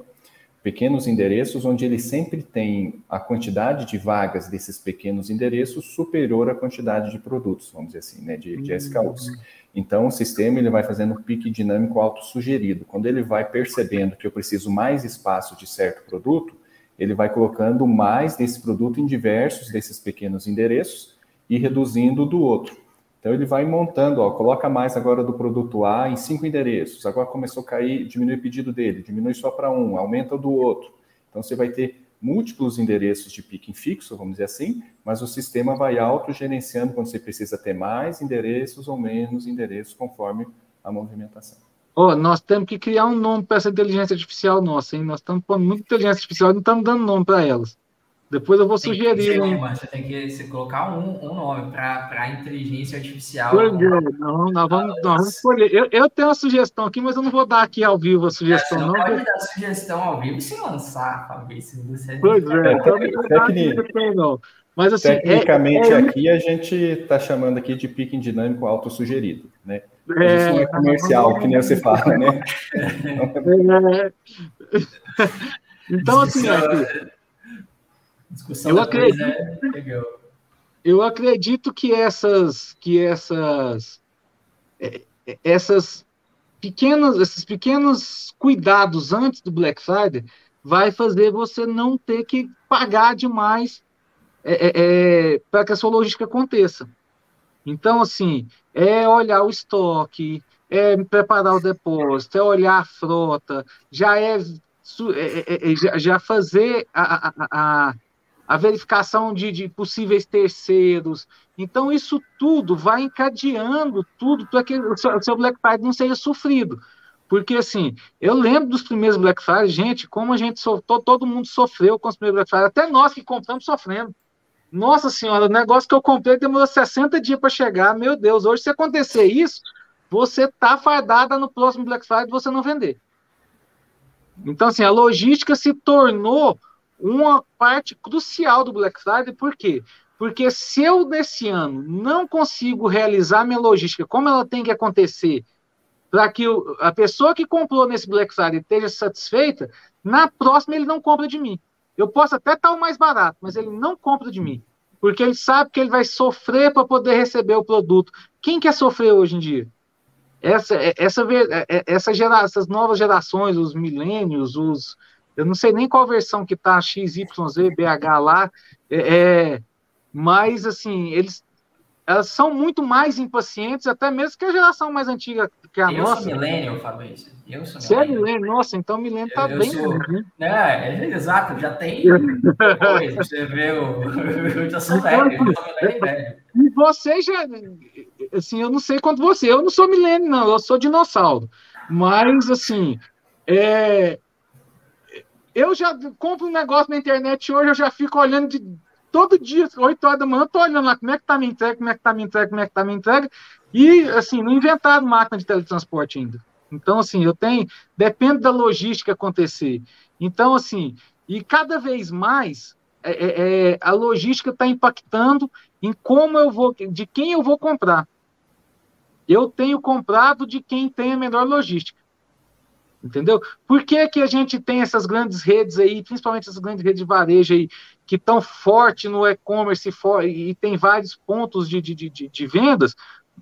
Pequenos endereços onde ele sempre tem a quantidade de vagas desses pequenos endereços superior à quantidade de produtos, vamos dizer assim, né? De, de SKUs. Então, o sistema ele vai fazendo um pique dinâmico auto-sugerido. Quando ele vai percebendo que eu preciso mais espaço de certo produto, ele vai colocando mais desse produto em diversos desses pequenos endereços e reduzindo do outro. Então ele vai montando, ó, coloca mais agora do produto A em cinco endereços. Agora começou a cair, diminui o pedido dele, diminui só para um, aumenta o do outro. Então você vai ter múltiplos endereços de picking fixo, vamos dizer assim, mas o sistema vai autogerenciando quando você precisa ter mais endereços ou menos endereços conforme a movimentação. Oh, nós temos que criar um nome para essa inteligência artificial nossa, hein? Nós estamos pondo muita inteligência artificial e não estamos dando nome para elas. Depois eu vou tem sugerir. Um, você tem que você colocar um, um nome para a inteligência artificial. Pois é, não, nós vamos, nós vamos escolher. Eu, eu, tenho uma sugestão aqui, mas eu não vou dar aqui ao vivo a sugestão. É, você não, não pode dar sugestão ao vivo se lançar, Fabrício. Você pois é, então não Mas, assim, é, Tecnicamente, é, é... aqui a gente está chamando aqui de picking dinâmico autossugerido, né? É, Isso não é comercial, que nem você fala, né? É. Então, assim, aqui, Discussão eu acredito, é eu acredito que essas, que essas, é, é, essas pequenas, esses pequenos cuidados antes do Black Friday vai fazer você não ter que pagar demais é, é, é, para que a sua logística aconteça. Então, assim, é olhar o estoque, é preparar o depósito, é olhar a frota, já é, é já fazer a, a, a, a verificação de, de possíveis terceiros. Então, isso tudo vai encadeando tudo para que o seu, Black Friday não seja sofrido. Porque, assim, eu lembro dos primeiros Black Friday, gente, como a gente, so, todo mundo sofreu com os primeiros Black Friday, até nós que compramos sofrendo. Nossa senhora, o negócio que eu comprei demorou 60 dias para chegar. Meu Deus, hoje se acontecer isso, você tá fardada no próximo Black Friday você não vender. Então, assim, a logística se tornou uma parte crucial do Black Friday, por quê? Porque se eu, nesse ano, não consigo realizar minha logística como ela tem que acontecer, para que a pessoa que comprou nesse Black Friday esteja satisfeita, na próxima ele não compra de mim. Eu posso até estar o mais barato, mas ele não compra de mim. Porque ele sabe que ele vai sofrer para poder receber o produto. Quem quer sofrer hoje em dia? Essa, é, essa, é, é, essa gera, essas novas gerações, os milênios, os. Eu não sei nem qual versão que está XYZ, BH lá, é, é, mas assim, eles elas são muito mais impacientes, até mesmo que a geração mais antiga que a eu nossa. Eu sou milênio, Fabrício. Eu sou Você é milênio? Nossa, então milênio está bem. Sou... Né? É, é, exato, já tem. Você vê, o... eu já sou velho, eu sou milênio velho. E você já. Assim, eu não sei quanto você. Eu não sou milênio, não, eu sou dinossauro. Mas, assim. É... Eu já compro um negócio na internet hoje, eu já fico olhando de todo dia, 8 horas da manhã, eu tô olhando lá como é que tá minha entrega, como é que tá minha entrega, como é que tá minha entrega. E, assim, não inventaram máquina de teletransporte ainda. Então, assim, eu tenho. Depende da logística acontecer. Então, assim, e cada vez mais é, é, é a logística está impactando em como eu vou, de quem eu vou comprar. Eu tenho comprado de quem tem a melhor logística. Entendeu? Por que, que a gente tem essas grandes redes aí, principalmente essas grandes redes de varejo aí, que estão forte no e-commerce e tem vários pontos de, de, de, de vendas,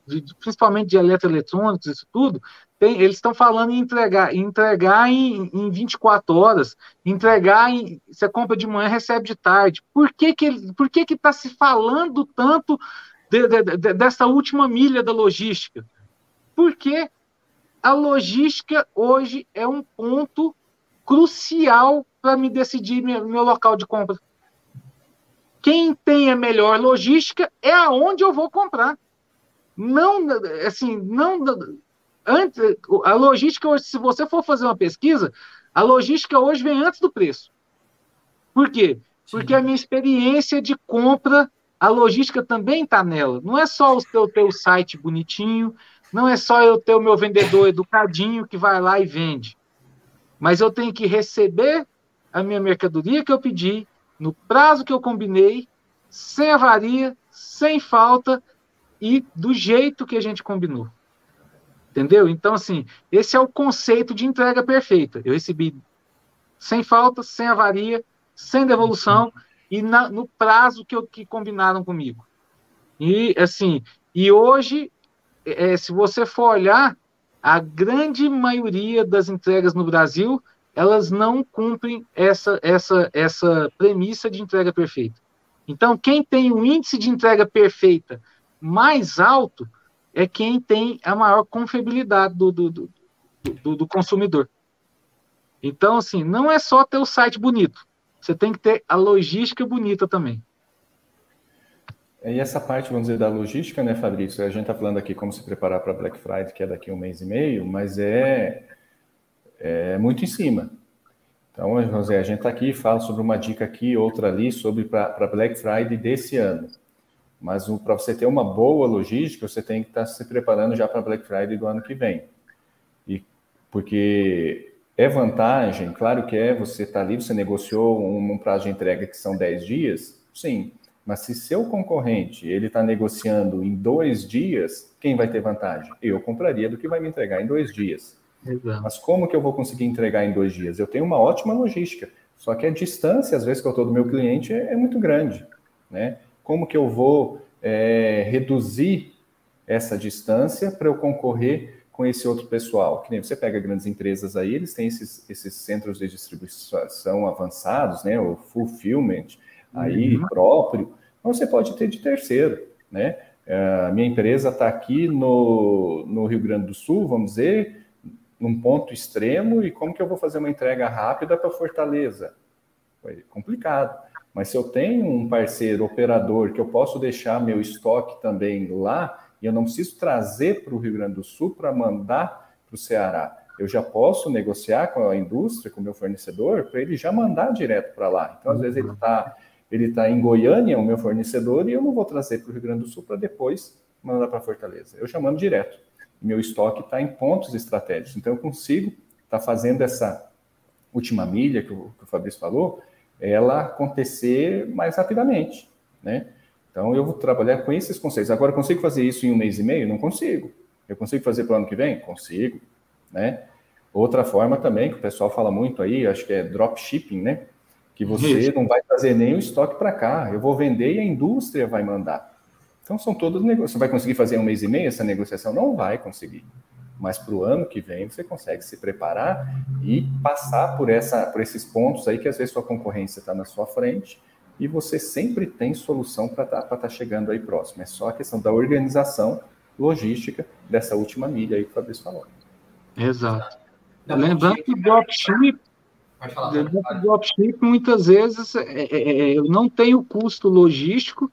de, principalmente de eletroeletrônicos, isso tudo, tem, eles estão falando em entregar, entregar em, em 24 horas, entregar em. Você compra de manhã, recebe de tarde. Por que que por que que está se falando tanto de, de, de, dessa última milha da logística? Porque a logística hoje é um ponto crucial para me decidir meu, meu local de compra. Quem tem a melhor logística é aonde eu vou comprar. Não, assim, não. Antes, a logística hoje, se você for fazer uma pesquisa, a logística hoje vem antes do preço. Por quê? Porque a minha experiência de compra, a logística também está nela. Não é só o teu, teu site bonitinho, não é só eu ter o meu vendedor educadinho que vai lá e vende. Mas eu tenho que receber a minha mercadoria que eu pedi, no prazo que eu combinei, sem avaria, sem falta e do jeito que a gente combinou. Entendeu? Então, assim, esse é o conceito de entrega perfeita. Eu recebi sem falta, sem avaria, sem devolução e na, no prazo que, eu, que combinaram comigo. E, assim, e hoje, é, se você for olhar, a grande maioria das entregas no Brasil elas não cumprem essa, essa, essa premissa de entrega perfeita. Então, quem tem um índice de entrega perfeita mais alto é quem tem a maior confiabilidade do, do, do, do, do consumidor. Então, assim, não é só ter o site bonito, você tem que ter a logística bonita também. E essa parte, vamos dizer, da logística, né, Fabrício? A gente está falando aqui como se preparar para Black Friday, que é daqui a um mês e meio, mas é é muito em cima. Então, José, a gente está aqui fala sobre uma dica aqui, outra ali, sobre para Black Friday desse ano. Mas para você ter uma boa logística, você tem que estar tá se preparando já para Black Friday do ano que vem. E porque é vantagem, claro que é, você está ali, você negociou um, um, prazo de entrega que são 10 dias, sim. Mas se seu concorrente ele está negociando em dois dias, quem vai ter vantagem? Eu compraria do que vai me entregar em dois dias. Exato. Mas como que eu vou conseguir entregar em dois dias? Eu tenho uma ótima logística, só que a distância, às vezes, que eu estou do meu cliente é, é, muito grande. Né? Como que eu vou é, reduzir essa distância para eu concorrer com esse outro pessoal? Que nem você pega grandes empresas aí, eles têm esses, esses centros de distribuição avançados, né? o fulfillment aí uhum. próprio, então você pode ter de terceiro, né? A minha empresa está aqui no, no Rio Grande do Sul, vamos dizer, num ponto extremo e como que eu vou fazer uma entrega rápida para Fortaleza? Foi complicado. Mas se eu tenho um parceiro operador que eu posso deixar meu estoque também lá e eu não preciso trazer para o Rio Grande do Sul para mandar para o Ceará, eu já posso negociar com a indústria, com o meu fornecedor, para ele já mandar direto para lá. Então, às vezes, ele está ele tá em Goiânia, o meu fornecedor, e eu não vou trazer para o Rio Grande do Sul para depois mandar para Fortaleza. Eu já mando direto. Meu estoque está em pontos estratégicos. Então, eu consigo estar tá fazendo essa última milha que o, que o Fabrício falou, ela acontecer mais rapidamente, né? Então, eu vou trabalhar com esses conceitos. Agora, consigo fazer isso em um mês e meio? Não consigo. Eu consigo fazer para o ano que vem? Consigo, né? Outra forma também, que o pessoal fala muito aí, acho que é dropshipping, né? Que você isso. não vai trazer nem o estoque para cá, eu vou vender e a indústria vai mandar. Então, são todos negócios. Você vai conseguir fazer um mês e meio essa negociação? Não vai conseguir mas para o ano que vem você consegue se preparar e passar por, essa, por esses pontos aí que às vezes sua concorrência está na sua frente e você sempre tem solução para estar tá, tá chegando aí próximo. É só a questão da organização logística dessa última milha aí que o Fabrício falou. Exato. Lembrando que o dropship, o dropship muitas vezes é, é, é, eu não tenho custo logístico,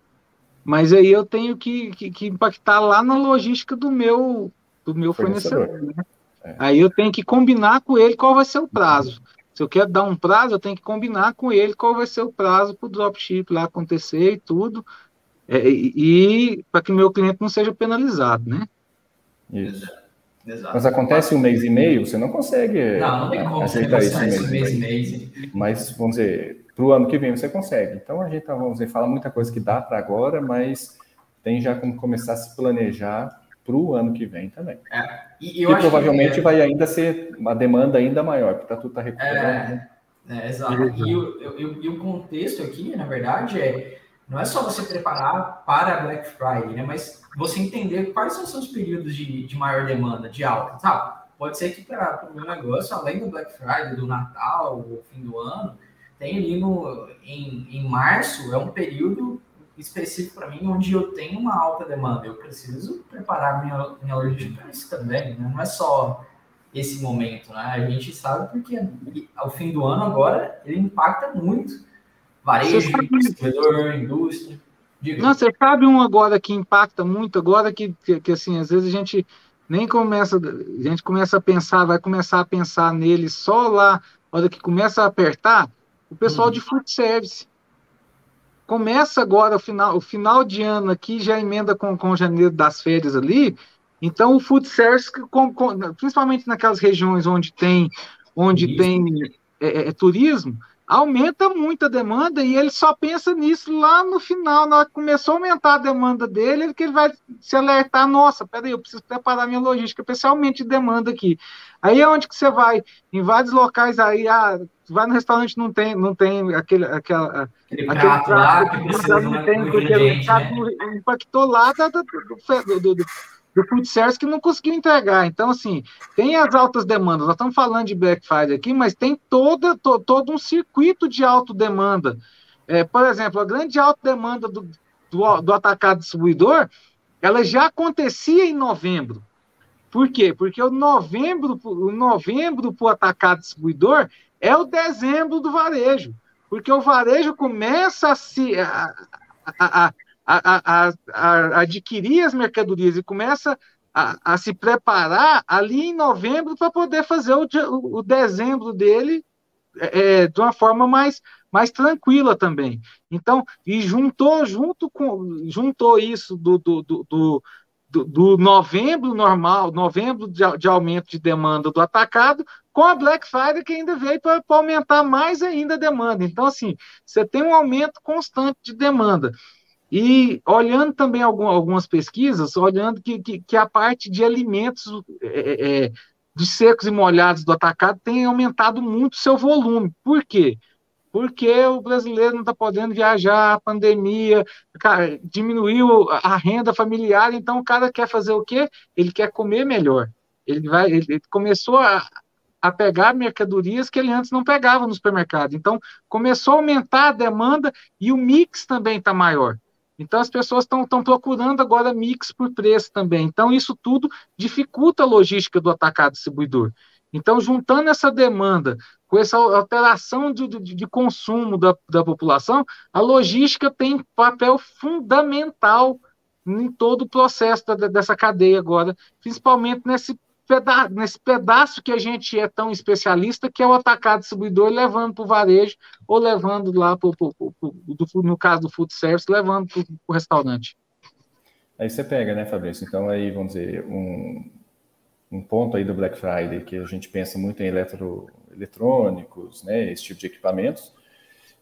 mas aí eu tenho que, que, que impactar lá na logística do meu do meu fornecedor. fornecedor né? é. Aí eu tenho que combinar com ele qual vai ser o prazo. Se eu quero dar um prazo, eu tenho que combinar com ele qual vai ser o prazo para o dropship lá acontecer e tudo. É, e, e para que o meu cliente não seja penalizado, né? Isso. Exato. Mas acontece um mês e meio, você não consegue não, não tem como aceitar isso mês, mês e meio. Mas, vamos dizer, para o ano que vem você consegue. Então, a gente, vamos dizer, fala muita coisa que dá para agora, mas tem já como começar a se planejar para o ano que vem também. É, e, e provavelmente que, é, vai ainda ser uma demanda ainda maior, porque tá, tudo está recuperando. É, é, exato. E o, e, e o contexto aqui, na verdade, é não é só você preparar para a Black Friday, né? Mas você entender quais são os seus períodos de, de maior demanda, de alta. Tá? Pode ser que para o meu negócio, além do Black Friday, do Natal, o fim do ano, tem ali no, em, em março, é um período específico para mim, onde eu tenho uma alta demanda. Eu preciso preparar minha, minha logística para isso também, né? Não é só esse momento, né? A gente sabe porque ao fim do ano agora ele impacta muito varejo, distribuidor, indústria. Diga. Não, você sabe um agora que impacta muito agora que, que, que, assim às vezes a gente nem começa a gente começa a pensar vai começar a pensar nele só lá hora que começa a apertar o pessoal uhum. de food service começa agora o final, o final de ano aqui, já emenda com, com janeiro das férias ali. Então, o food service, com, com, principalmente naquelas regiões onde tem, onde tem é, é, é, turismo, aumenta muito a demanda e ele só pensa nisso lá no final, na hora que começou a aumentar a demanda dele, que ele vai se alertar, nossa, peraí, eu preciso preparar minha logística, especialmente de demanda aqui. Aí é onde que você vai? Em vários locais aí, ah, vai no restaurante não tem, não tem aquele, aquela, aquele, aquele prato, lá que não tem, porque o prato né? impactou lá do, do, do, do do food service que não conseguiu entregar. Então, assim, tem as altas demandas. Nós estamos falando de Black Friday aqui, mas tem toda, to, todo um circuito de alta demanda. É, por exemplo, a grande alta demanda do, do, do atacado distribuidor, ela já acontecia em novembro. Por quê? Porque o novembro, o novembro para o atacado distribuidor é o dezembro do varejo. Porque o varejo começa a se a, a, a, a, a adquirir as mercadorias e começa a, a, se preparar ali em novembro para poder fazer o, o, dezembro dele é, é, de uma forma mais, mais tranquila também. Então, e juntou junto com juntou isso do, do, do, do do, novembro normal, novembro de, de, aumento de demanda do atacado, com a Black Friday que ainda veio para aumentar mais ainda a demanda. Então, assim, você tem um aumento constante de demanda. E olhando também algumas pesquisas, olhando que, que, que a parte de alimentos é, é, de secos e molhados do atacado tem aumentado muito seu volume. Por quê? Porque o brasileiro não está podendo viajar, a pandemia, cara, diminuiu a renda familiar, então o cara quer fazer o quê? Ele quer comer melhor. Ele vai, ele começou a, a pegar mercadorias que ele antes não pegava no supermercado. Então, começou a aumentar a demanda e o mix também está maior. Então as pessoas estão procurando agora mix por preço também. Então isso tudo dificulta a logística do atacado distribuidor. Então, juntando essa demanda com essa alteração de, de, de consumo da, da população, a logística tem papel fundamental em todo o processo da, dessa cadeia agora, principalmente nesse peda nesse pedaço que a gente é tão especialista, que é o atacado distribuidor levando para o varejo ou levando lá, pro, pro, pro, no caso do food service, levando para o restaurante. Aí você pega, né, Fabrício? Então, aí, vamos dizer, um, um ponto aí do Black Friday, que a gente pensa muito em eletro, eletrônicos, né, esse tipo de equipamentos,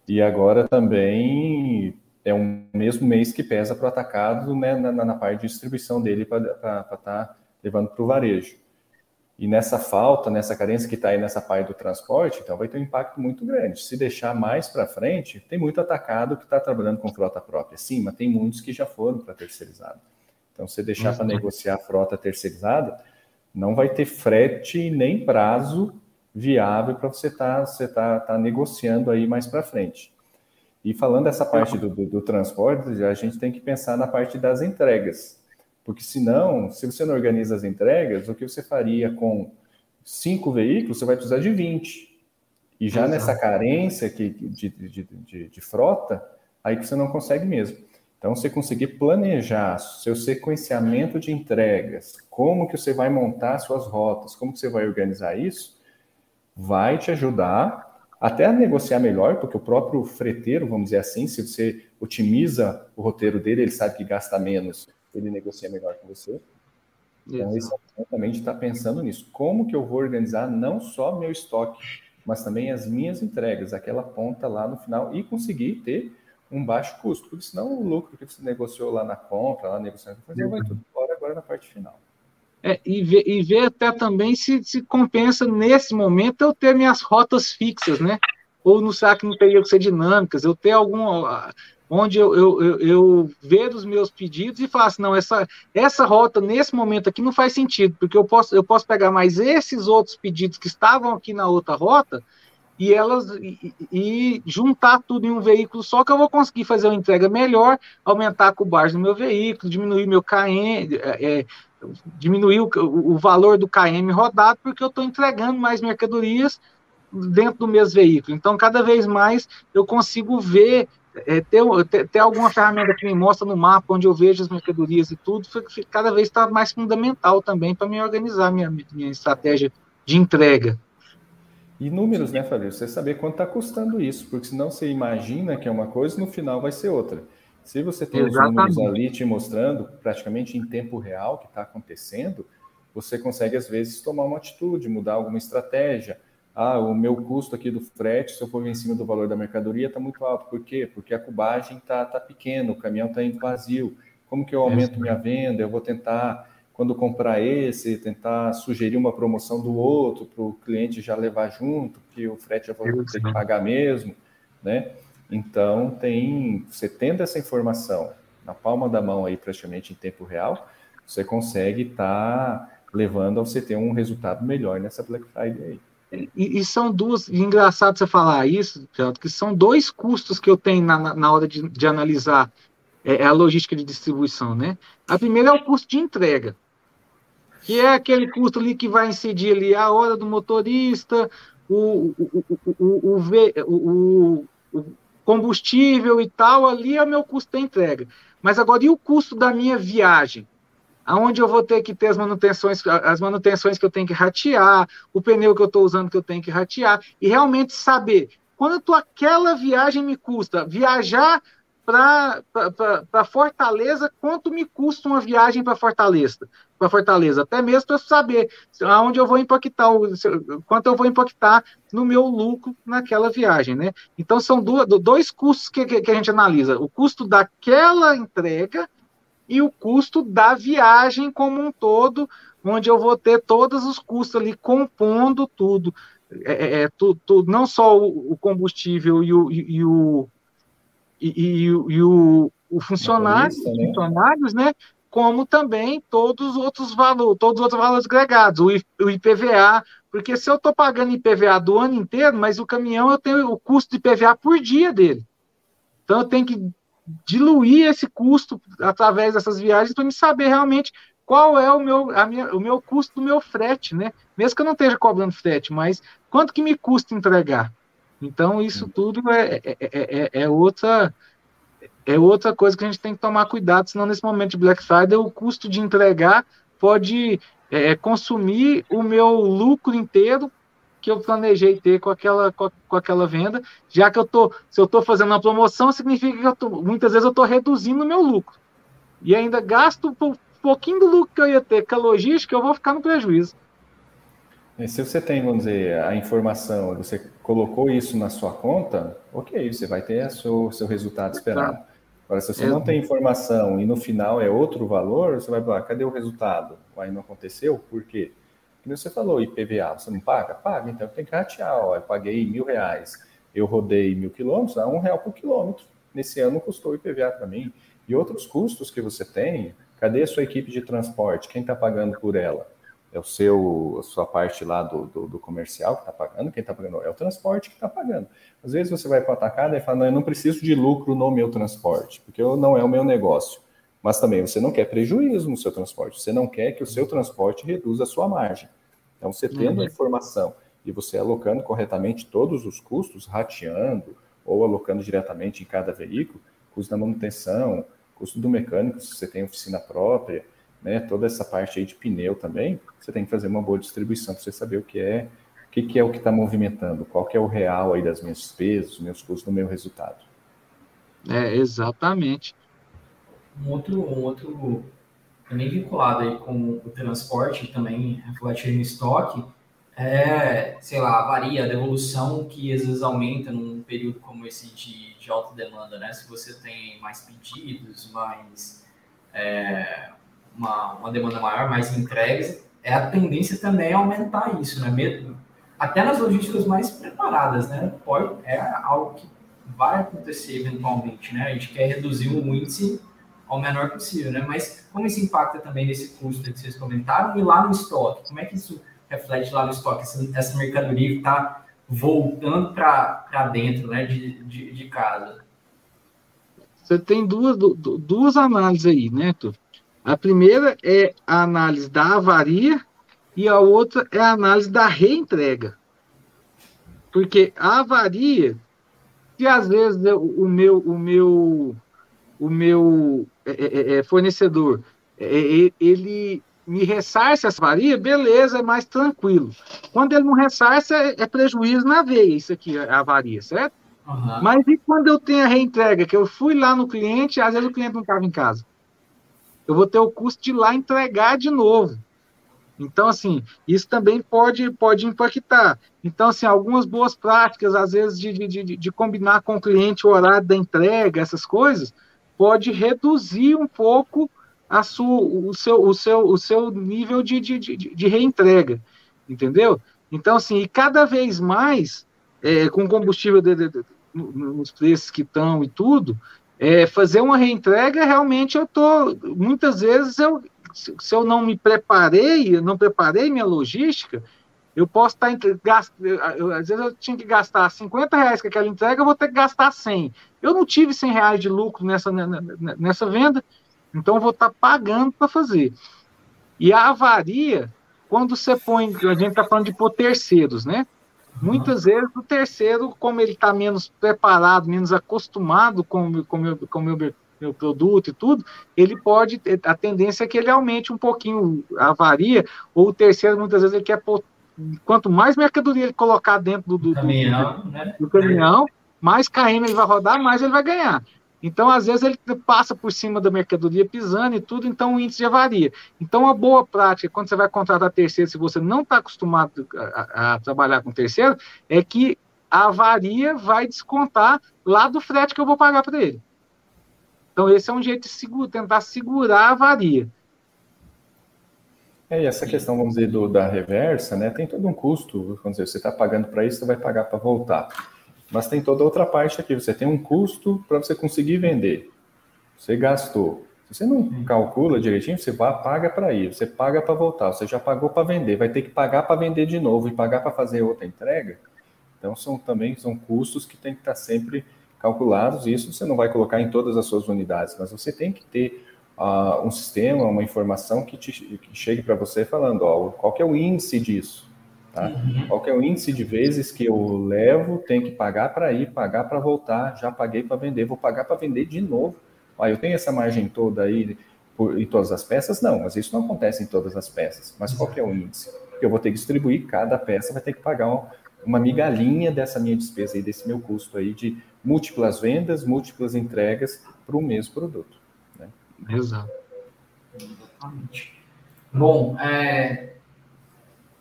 e agora também é um mesmo mês que pesa para o atacado né, na, na, parte de distribuição dele para estar tá levando para o varejo. E nessa falta, nessa carência que está aí nessa parte do transporte, então vai ter um impacto muito grande. Se deixar mais para frente, tem muito atacado que está trabalhando com frota própria. Sim, mas tem muitos que já foram para terceirizado. Então, se deixar para negociar a frota terceirizada, não vai ter frete nem prazo viável para você estar tá, você tá, tá negociando aí mais para frente. E falando dessa parte do, do, do transporte, a gente tem que pensar na parte das entregas. Porque senão, se você não organiza as entregas, o que você faria com cinco veículos, você vai precisar de 20. E já Exato. nessa carência que, de, de, de, de, frota, aí que você não consegue mesmo. Então, você conseguir planejar seu sequenciamento de entregas, como que você vai montar suas rotas, como que você vai organizar isso, vai te ajudar até a negociar melhor, porque o próprio freteiro, vamos dizer assim, se você otimiza o roteiro dele, ele sabe que gasta menos ele negocia melhor com você. Então, esse também está pensando nisso. Como que eu vou organizar não só meu estoque, mas também as minhas entregas, aquela ponta lá no final, e conseguir ter um baixo custo, porque senão o lucro que você negociou lá na compra, lá na negociação, uhum. vai tudo fora agora na parte final. É, e, ver, e ver até também se, se compensa nesse momento eu ter minhas rotas fixas, né? Ou no saque não teria que ser dinâmicas, eu ter algum onde eu, eu, eu, eu ver os meus pedidos e assim, não, essa, essa rota nesse momento aqui não faz sentido, porque eu posso, eu posso pegar mais esses outros pedidos que estavam aqui na outra rota e elas e, e, juntar tudo em um veículo só que eu vou conseguir fazer uma entrega melhor, aumentar a cubagem do meu veículo, diminuir meu KM, é, é, diminuir o, o valor do KM rodado, porque eu estou entregando mais mercadorias dentro do mesmo veículo. Então, cada vez mais eu consigo ver é, ter, ter, ter, alguma ferramenta que me mostra no mapa onde eu vejo as mercadorias e tudo, cada vez está mais fundamental também para me organizar minha, minha estratégia de entrega. E números, né, Fabrício? Você saber quanto está custando isso, porque senão você imagina que é uma coisa no final vai ser outra. Se você tem Exatamente. os números ali te mostrando praticamente em tempo real o que está acontecendo, você consegue, às vezes, tomar uma atitude, mudar alguma estratégia ah, o meu custo aqui do frete, se eu for em cima do valor da mercadoria, está muito alto. Por quê? Porque a cubagem está tá pequena, o caminhão está indo vazio. Como que eu aumento minha venda? Eu vou tentar, quando comprar esse, tentar sugerir uma promoção do outro para o cliente já levar junto, que o frete já vou ter que pagar mesmo, né? Então, tem, você tendo essa informação na palma da mão aí, praticamente em tempo real, você consegue estar tá levando a você ter um resultado melhor nessa Black Friday aí. E, e, são duas, e engraçado você falar isso, que são dois custos que eu tenho na, na hora de, de analisar é, é, a logística de distribuição, né? A primeira é o custo de entrega, que é aquele custo ali que vai incidir ali a hora do motorista, o, o, o, o, o combustível e tal, ali é o meu custo da entrega. Mas agora, e o custo da minha viagem? Aonde eu vou ter que ter as manutenções, as manutenções que eu tenho que ratear, o pneu que eu estou usando que eu tenho que ratear, e realmente saber quanto aquela viagem me custa. Viajar para Fortaleza, quanto me custa uma viagem para Fortaleza? Para Fortaleza, até mesmo para saber aonde eu vou impactar, quanto eu vou impactar no meu lucro naquela viagem, né? Então são duas, dois custos que, que a gente analisa: o custo daquela entrega e o custo da viagem como um todo, onde eu vou ter todos os custos ali compondo tudo. É, é, é tu, tu, não só o, o combustível e o, e, e o, e, e, o, o funcionário, né? funcionários, né? Como também todos os outros valores, todos os outros valores agregados, o, o IPVA, porque se eu estou pagando IPVA do ano inteiro, mas o caminhão eu tenho o custo de IPVA por dia dele. Então eu tenho que diluir esse custo através dessas viagens para me saber realmente qual é o meu, minha, o meu custo do meu frete, né? Mesmo que eu não esteja cobrando frete, mas quanto que me custa entregar? Então, isso tudo é, é, é, é, outra é outra coisa que a gente tem que tomar cuidado, senão nesse momento de Black Friday o custo de entregar pode é, é consumir o meu lucro inteiro que eu planejei ter com aquela, com, com, aquela venda, já que eu tô, se eu estou fazendo uma promoção, significa que eu tô, muitas vezes eu estou reduzindo o meu lucro. E ainda gasto um pouquinho do lucro que eu ia ter com a logística, eu vou ficar no prejuízo. E se você tem, vamos dizer, a informação, você colocou isso na sua conta, ok, você vai ter o seu, seu resultado esperado. Agora, se você é. não tem informação e no final é outro valor, você vai falar, cadê o resultado? Aí não aconteceu, por quê? Você falou, IPVA, você não paga? Paga, então tem que ratear, ó, eu paguei mil reais, eu rodei mil quilômetros, dá um real por quilômetro. Nesse ano custou IPVA para mim. E outros custos que você tem, cadê a sua equipe de transporte? Quem está pagando por ela? é o seu, a sua parte lá do, do, do comercial que está pagando, quem está pagando é o transporte que está pagando. Às vezes você vai para o atacado e fala, não, eu não preciso de lucro no meu transporte, porque não é o meu negócio. Mas também você não quer prejuízo no seu transporte, você não quer que o seu transporte reduza a sua margem. Então, você tendo uhum. informação e você alocando corretamente todos os custos, rateando ou alocando diretamente em cada veículo, custo da manutenção, custo do mecânico, se você tem oficina própria, né, toda essa parte aí de pneu também, você tem que fazer uma boa distribuição para você saber o que é, o que, que é o que está movimentando, qual que é o real aí das minhas despesas, dos meus custos, do meu resultado. É, exatamente. Um outro, um outro também vinculado aí com o transporte, também refletido no estoque, é, sei lá, varia a devolução que às vezes aumenta num período como esse de, de alta demanda, né? Se você tem mais pedidos, mais é, uma, uma demanda maior, mais entregas, é a tendência também a aumentar isso, né? Mesmo, até nas logísticas mais preparadas, né? Pode, é algo que vai acontecer eventualmente, né? A gente quer reduzir o índice ao menor possível, né? Mas como isso impacta também nesse custo que vocês comentaram e lá no estoque? Como é que isso reflete lá no estoque? Essa, essa mercadoria que está voltando para dentro, né? De, de, de, casa. Você tem duas, duas análises aí, né, Tur? A primeira é a análise da avaria e a outra é a análise da reentrega. Porque a avaria, se às vezes o meu, o meu, o meu é, é, é, fornecedor ele me ressarce essa avaria, beleza, é mais tranquilo. Quando ele não ressarce, é prejuízo na veia, isso aqui, a avaria, certo? Uhum. Mas e quando eu tenho a reentrega, que eu fui lá no cliente, às vezes o cliente não estava em casa? eu vou ter o custo de ir lá entregar de novo. Então, assim, isso também pode, pode impactar. Então, assim, algumas boas práticas, às vezes, de, de, de combinar com o cliente o horário da entrega, essas coisas, pode reduzir um pouco a sua, o, seu, o, seu, o seu nível de, de, de, de reentrega, entendeu? Então, assim, e cada vez mais, é, com combustível de, de, nos preços que estão e tudo, é, fazer uma reentrega, realmente eu tô, muitas vezes eu, se eu não me preparei, não preparei minha logística, eu posso estar, tá eu, às vezes eu tinha que gastar 50 reais com aquela entrega, eu vou ter que gastar 100. Eu não tive 100 reais de lucro nessa, nessa venda, então eu vou estar tá pagando para fazer. E a avaria, quando você põe, a gente está falando de por terceiros, né? Muitas vezes o terceiro, como ele está menos preparado, menos acostumado com, com, meu, com meu, meu produto e tudo, ele pode, a tendência é que ele aumente um pouquinho a varia, ou o terceiro, muitas vezes, ele quer pôr, quanto mais mercadoria ele colocar dentro do, do, caminhão, do, né? do caminhão, mais KM ele vai rodar, mais ele vai ganhar. Então, às vezes, ele passa por cima da mercadoria pisando e tudo, então o índice já varia. Então, uma boa prática, quando você vai contratar terceiro, se você não está acostumado a, a, trabalhar com terceiro, é que a avaria vai descontar lá do frete que eu vou pagar para ele. Então, esse é um jeito de segura, tentar segurar a avaria. É, e essa questão, vamos dizer, do, da reversa, né, tem todo um custo. Vamos dizer, você está pagando para isso, você vai pagar para voltar. Mas tem toda outra parte aqui. Você tem um custo para você conseguir vender. Você gastou. Se você não calcula direitinho, você vai, paga para ir, você paga para voltar, você já pagou para vender, vai ter que pagar para vender de novo e pagar para fazer outra entrega. Então são também são custos que tem que estar sempre calculados. Isso você não vai colocar em todas as suas unidades, mas você tem que ter uh, um sistema, uma informação que, te, que chegue para você falando, ó, qual é o índice disso. Tá? Uhum. Qual é o índice de vezes que eu levo, tenho que pagar para ir, pagar para voltar, já paguei para vender, vou pagar para vender de novo. Ó, eu tenho essa margem toda aí por, em todas as peças? Não, mas isso não acontece em todas as peças. Mas qual que é o índice? Eu vou ter que distribuir, cada peça vai ter que pagar uma, uma migalhinha dessa minha despesa aí, desse meu custo aí de múltiplas vendas, múltiplas entregas para o mesmo produto. Né? Exato. Exatamente. Bom, é,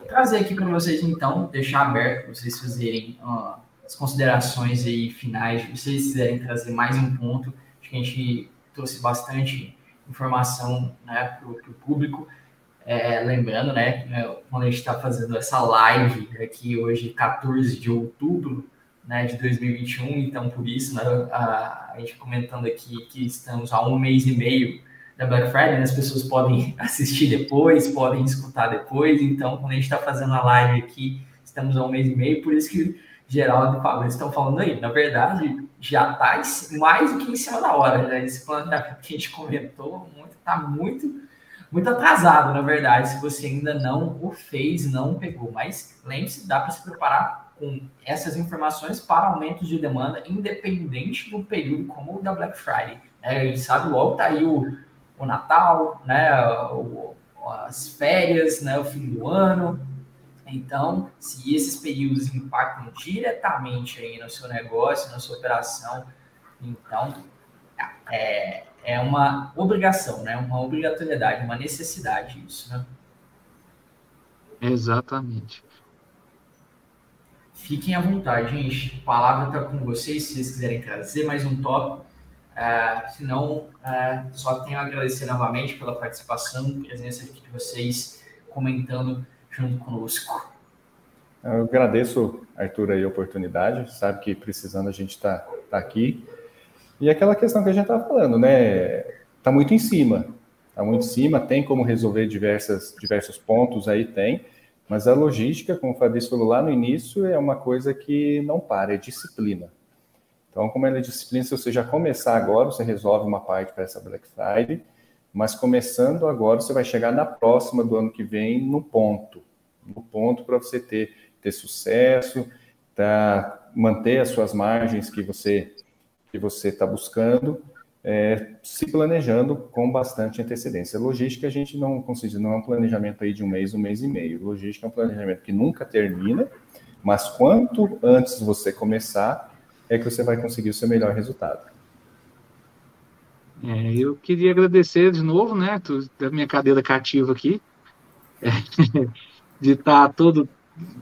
trazer aqui para vocês então, deixar aberto para vocês fazerem uh, as considerações aí finais, se vocês quiserem trazer mais um ponto, acho que a gente trouxe bastante informação né, para o público. É, lembrando, né, quando a gente está fazendo essa live aqui hoje, 14 de outubro né, de 2021, então por isso né, a, a gente comentando aqui que estamos há um mês e meio da Black Friday, né, as pessoas podem assistir depois, podem escutar depois, então quando a gente está fazendo a live aqui, estamos há um mês e meio, por isso que Geraldo e Fábio estão falando aí, na verdade, já está mais do que em cima da hora, já esse planejamento que a gente comentou, está muito, muito atrasado, na verdade, se você ainda não o fez, não pegou, mas lembre-se, dá para se preparar com essas informações para aumentos de demanda, independente do período como o da Black Friday. É, a gente sabe logo, tá aí o, o Natal, né, o, as férias, né, o fim do ano, então, se esses períodos impactam diretamente aí no seu negócio, na sua operação, então é, é uma obrigação, né? Uma obrigatoriedade, uma necessidade isso, né? Exatamente. Fiquem à vontade, gente. A palavra está com vocês, se vocês quiserem trazer mais um tópico. Uh, se não, uh, só tenho a agradecer novamente pela participação, presença de vocês comentando junto conosco. Eu agradeço, Arthur, aí, a oportunidade. Sabe que precisando a gente está tá aqui. E aquela questão que a gente está falando, né? Está muito em cima. Está muito em cima, tem como resolver diversas, diversos pontos aí, tem. Mas a logística, como o Fabrício falou lá no início, é uma coisa que não para, é disciplina. Então, como ela é disciplina, se você já começar agora, você resolve uma parte para essa Black Friday, mas começando agora, você vai chegar na próxima do ano que vem no ponto. No ponto para você ter, ter sucesso, tá, manter as suas margens que você que você está buscando, é, se planejando com bastante antecedência. Logística a gente não considera, não é um planejamento aí de um mês, um mês e meio. Logística é um planejamento que nunca termina, mas quanto antes você começar, é que você vai conseguir o seu melhor resultado. É, eu queria agradecer de novo, né, da minha cadeira cativa aqui, de estar tá todo,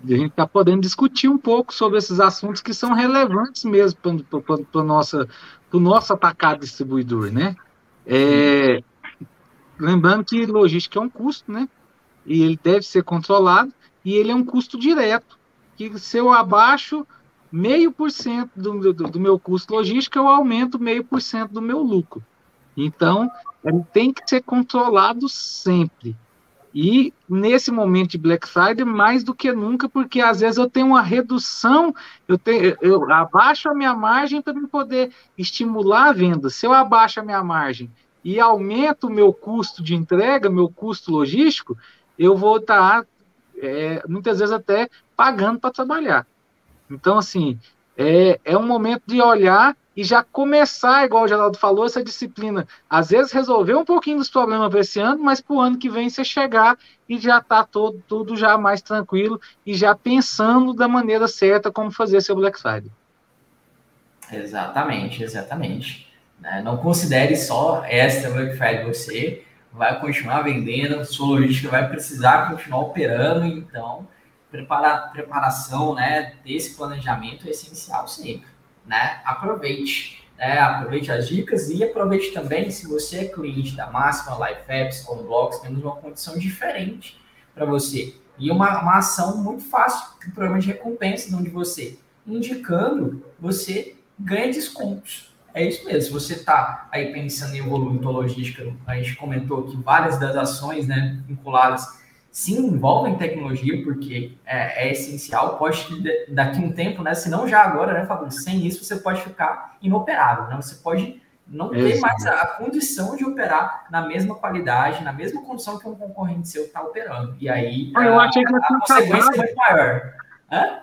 de a gente estar tá podendo discutir um pouco sobre esses assuntos que são relevantes mesmo para o nosso atacado distribuidor, né? É, lembrando que logística é um custo, né? E ele deve ser controlado, e ele é um custo direto, que se eu abaixo meio por cento do, meu custo logístico, eu aumento meio por cento do meu lucro. Então, tem que ser controlado sempre. E nesse momento de Black Friday, mais do que nunca, porque às vezes eu tenho uma redução, eu, tenho, eu abaixo a minha margem para poder estimular a venda. Se eu abaixo a minha margem e aumento o meu custo de entrega, meu custo logístico, eu vou estar, é, muitas vezes até pagando para trabalhar. Então, assim, é, é um momento de olhar e já começar, igual o Geraldo falou, essa disciplina. Às vezes resolver um pouquinho dos problemas para esse ano, mas para o ano que vem você chegar e já está todo, tudo já mais tranquilo e já pensando da maneira certa como fazer seu Black Friday. Exatamente, exatamente. Né, não considere só esta Black Friday, você vai continuar vendendo, sua logística vai precisar continuar operando, então prepara, preparação né, desse planejamento é essencial sempre né? Aproveite, né? Aproveite as dicas e aproveite também se você é cliente da Máxima, Life Apps ou Blocks, temos uma condição diferente para você. E uma, uma ação muito fácil, um programa de recompensa, onde você, indicando, você ganha descontos. É isso mesmo. Se você está aí pensando em volume logística, a gente comentou que várias das ações né, vinculadas se envolve em tecnologia, porque é, é, essencial, pode daqui um tempo, né? Se não já agora, né, Fabrício? Sem isso você pode ficar inoperável, né? Você pode não ter mais a, a, condição de operar na mesma qualidade, na mesma condição que um concorrente seu está operando. E aí ah, eu a, achei que a, a consequência é muito maior. Hã?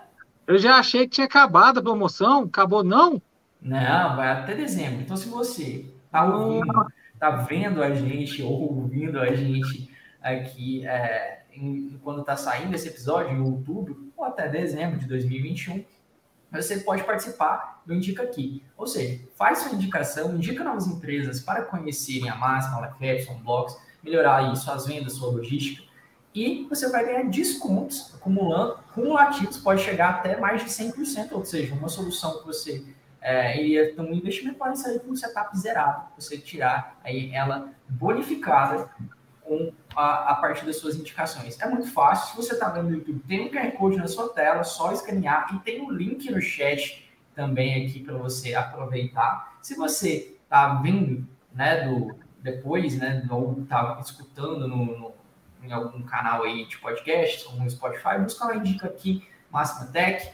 Eu já achei que tinha acabado a promoção, acabou não? Não, vai até dezembro. Então, se você está ouvindo está vendo a gente ou ouvindo a gente aqui é, em, quando está saindo esse episódio, em outubro ou até dezembro de 2021, você pode participar do Indica Aqui. Ou seja, faz sua indicação, indica novas empresas para conhecerem a Máxima, a Lacrepson, Blocks, melhorar aí suas vendas, sua logística, e você vai ganhar descontos acumulando, cumulativos, pode chegar até mais de 100%, ou seja, uma solução que você é, iria ter um investimento pode sair com um setup zerado, você tirar aí ela bonificada com a, a partir das suas indicações. É muito fácil, se você está vendo no YouTube, tem um QR Code na sua tela, só escanear, e tem um link no chat também aqui para você aproveitar. Se você está vendo né, do, depois, né, ou está escutando no, no em algum canal aí de podcast, como no Spotify, busca lá, indica aqui Máxima Tech,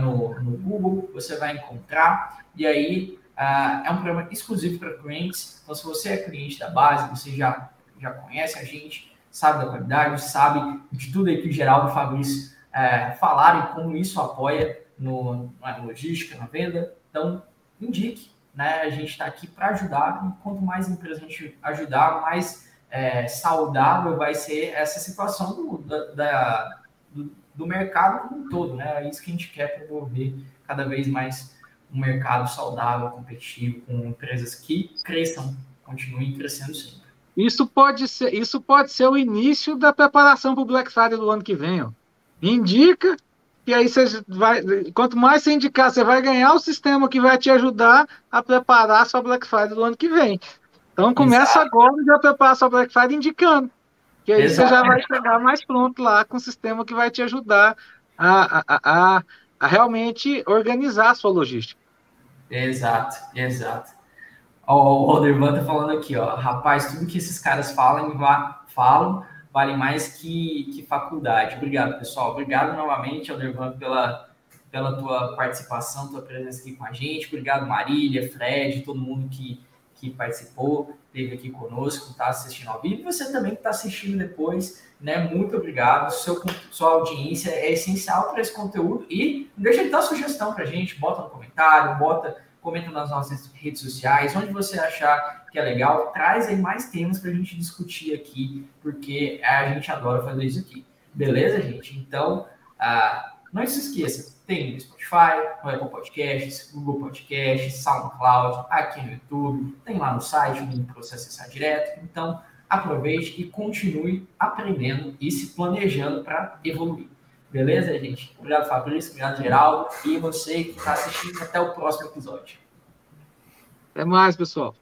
no, no Google, você vai encontrar, e aí uh, é um programa exclusivo para clientes, então se você é cliente da base, você já, já conhece a gente, sabe da qualidade, sabe de tudo aí que o Geraldo e o Fabrício uh, falaram e como isso apoia no, na logística, na venda, então indique, né? A gente está aqui para ajudar, e quanto mais empresas a gente ajudar, mais é, saudável vai ser essa situação do, da, da do, do, mercado como um todo, né? É isso que a gente quer promover cada vez mais um mercado saudável, competitivo, com empresas que cresçam, continuem crescendo sempre. Isso pode ser, isso pode ser o início da preparação para o Black Friday do ano que vem. Ó. Indica que aí você vai, quanto mais você indicar, você vai ganhar o sistema que vai te ajudar a preparar a sua Black Friday do ano que vem. Então começa Exato. agora e já prepara sua Black Friday indicando. Que aí Exato. você já vai chegar mais pronto lá com o sistema que vai te ajudar a, a, a, a realmente organizar a sua logística. Exato, exato. Ó, o Aldervan tá falando aqui, ó. Rapaz, tudo que esses caras falam, falam vale mais que, que faculdade. Obrigado, pessoal. Obrigado novamente, Aldervan, pela, pela tua participação, tua presença aqui com a gente. Obrigado, Marília, Fred, todo mundo que que participou, esteve aqui conosco, está assistindo ao vivo, e você também que está assistindo depois, né? Muito obrigado. Seu, sua audiência é essencial para esse conteúdo e deixa de dar sugestão para a gente, bota no comentário, bota, comenta nas nossas redes sociais, onde você achar que é legal, traz aí mais temas para a gente discutir aqui, porque a gente adora fazer isso aqui. Beleza, gente? Então, ah, não se esqueça, tem no Spotify, no Apple Podcasts, Google Podcasts, SoundCloud, aqui no YouTube, tem lá no site, o link para você acessar direto. Então, aproveite e continue aprendendo e se planejando para evoluir. Beleza, gente? Obrigado, Fabrício. Obrigado, Geraldo. E você que está assistindo, até o próximo episódio. Até mais, pessoal.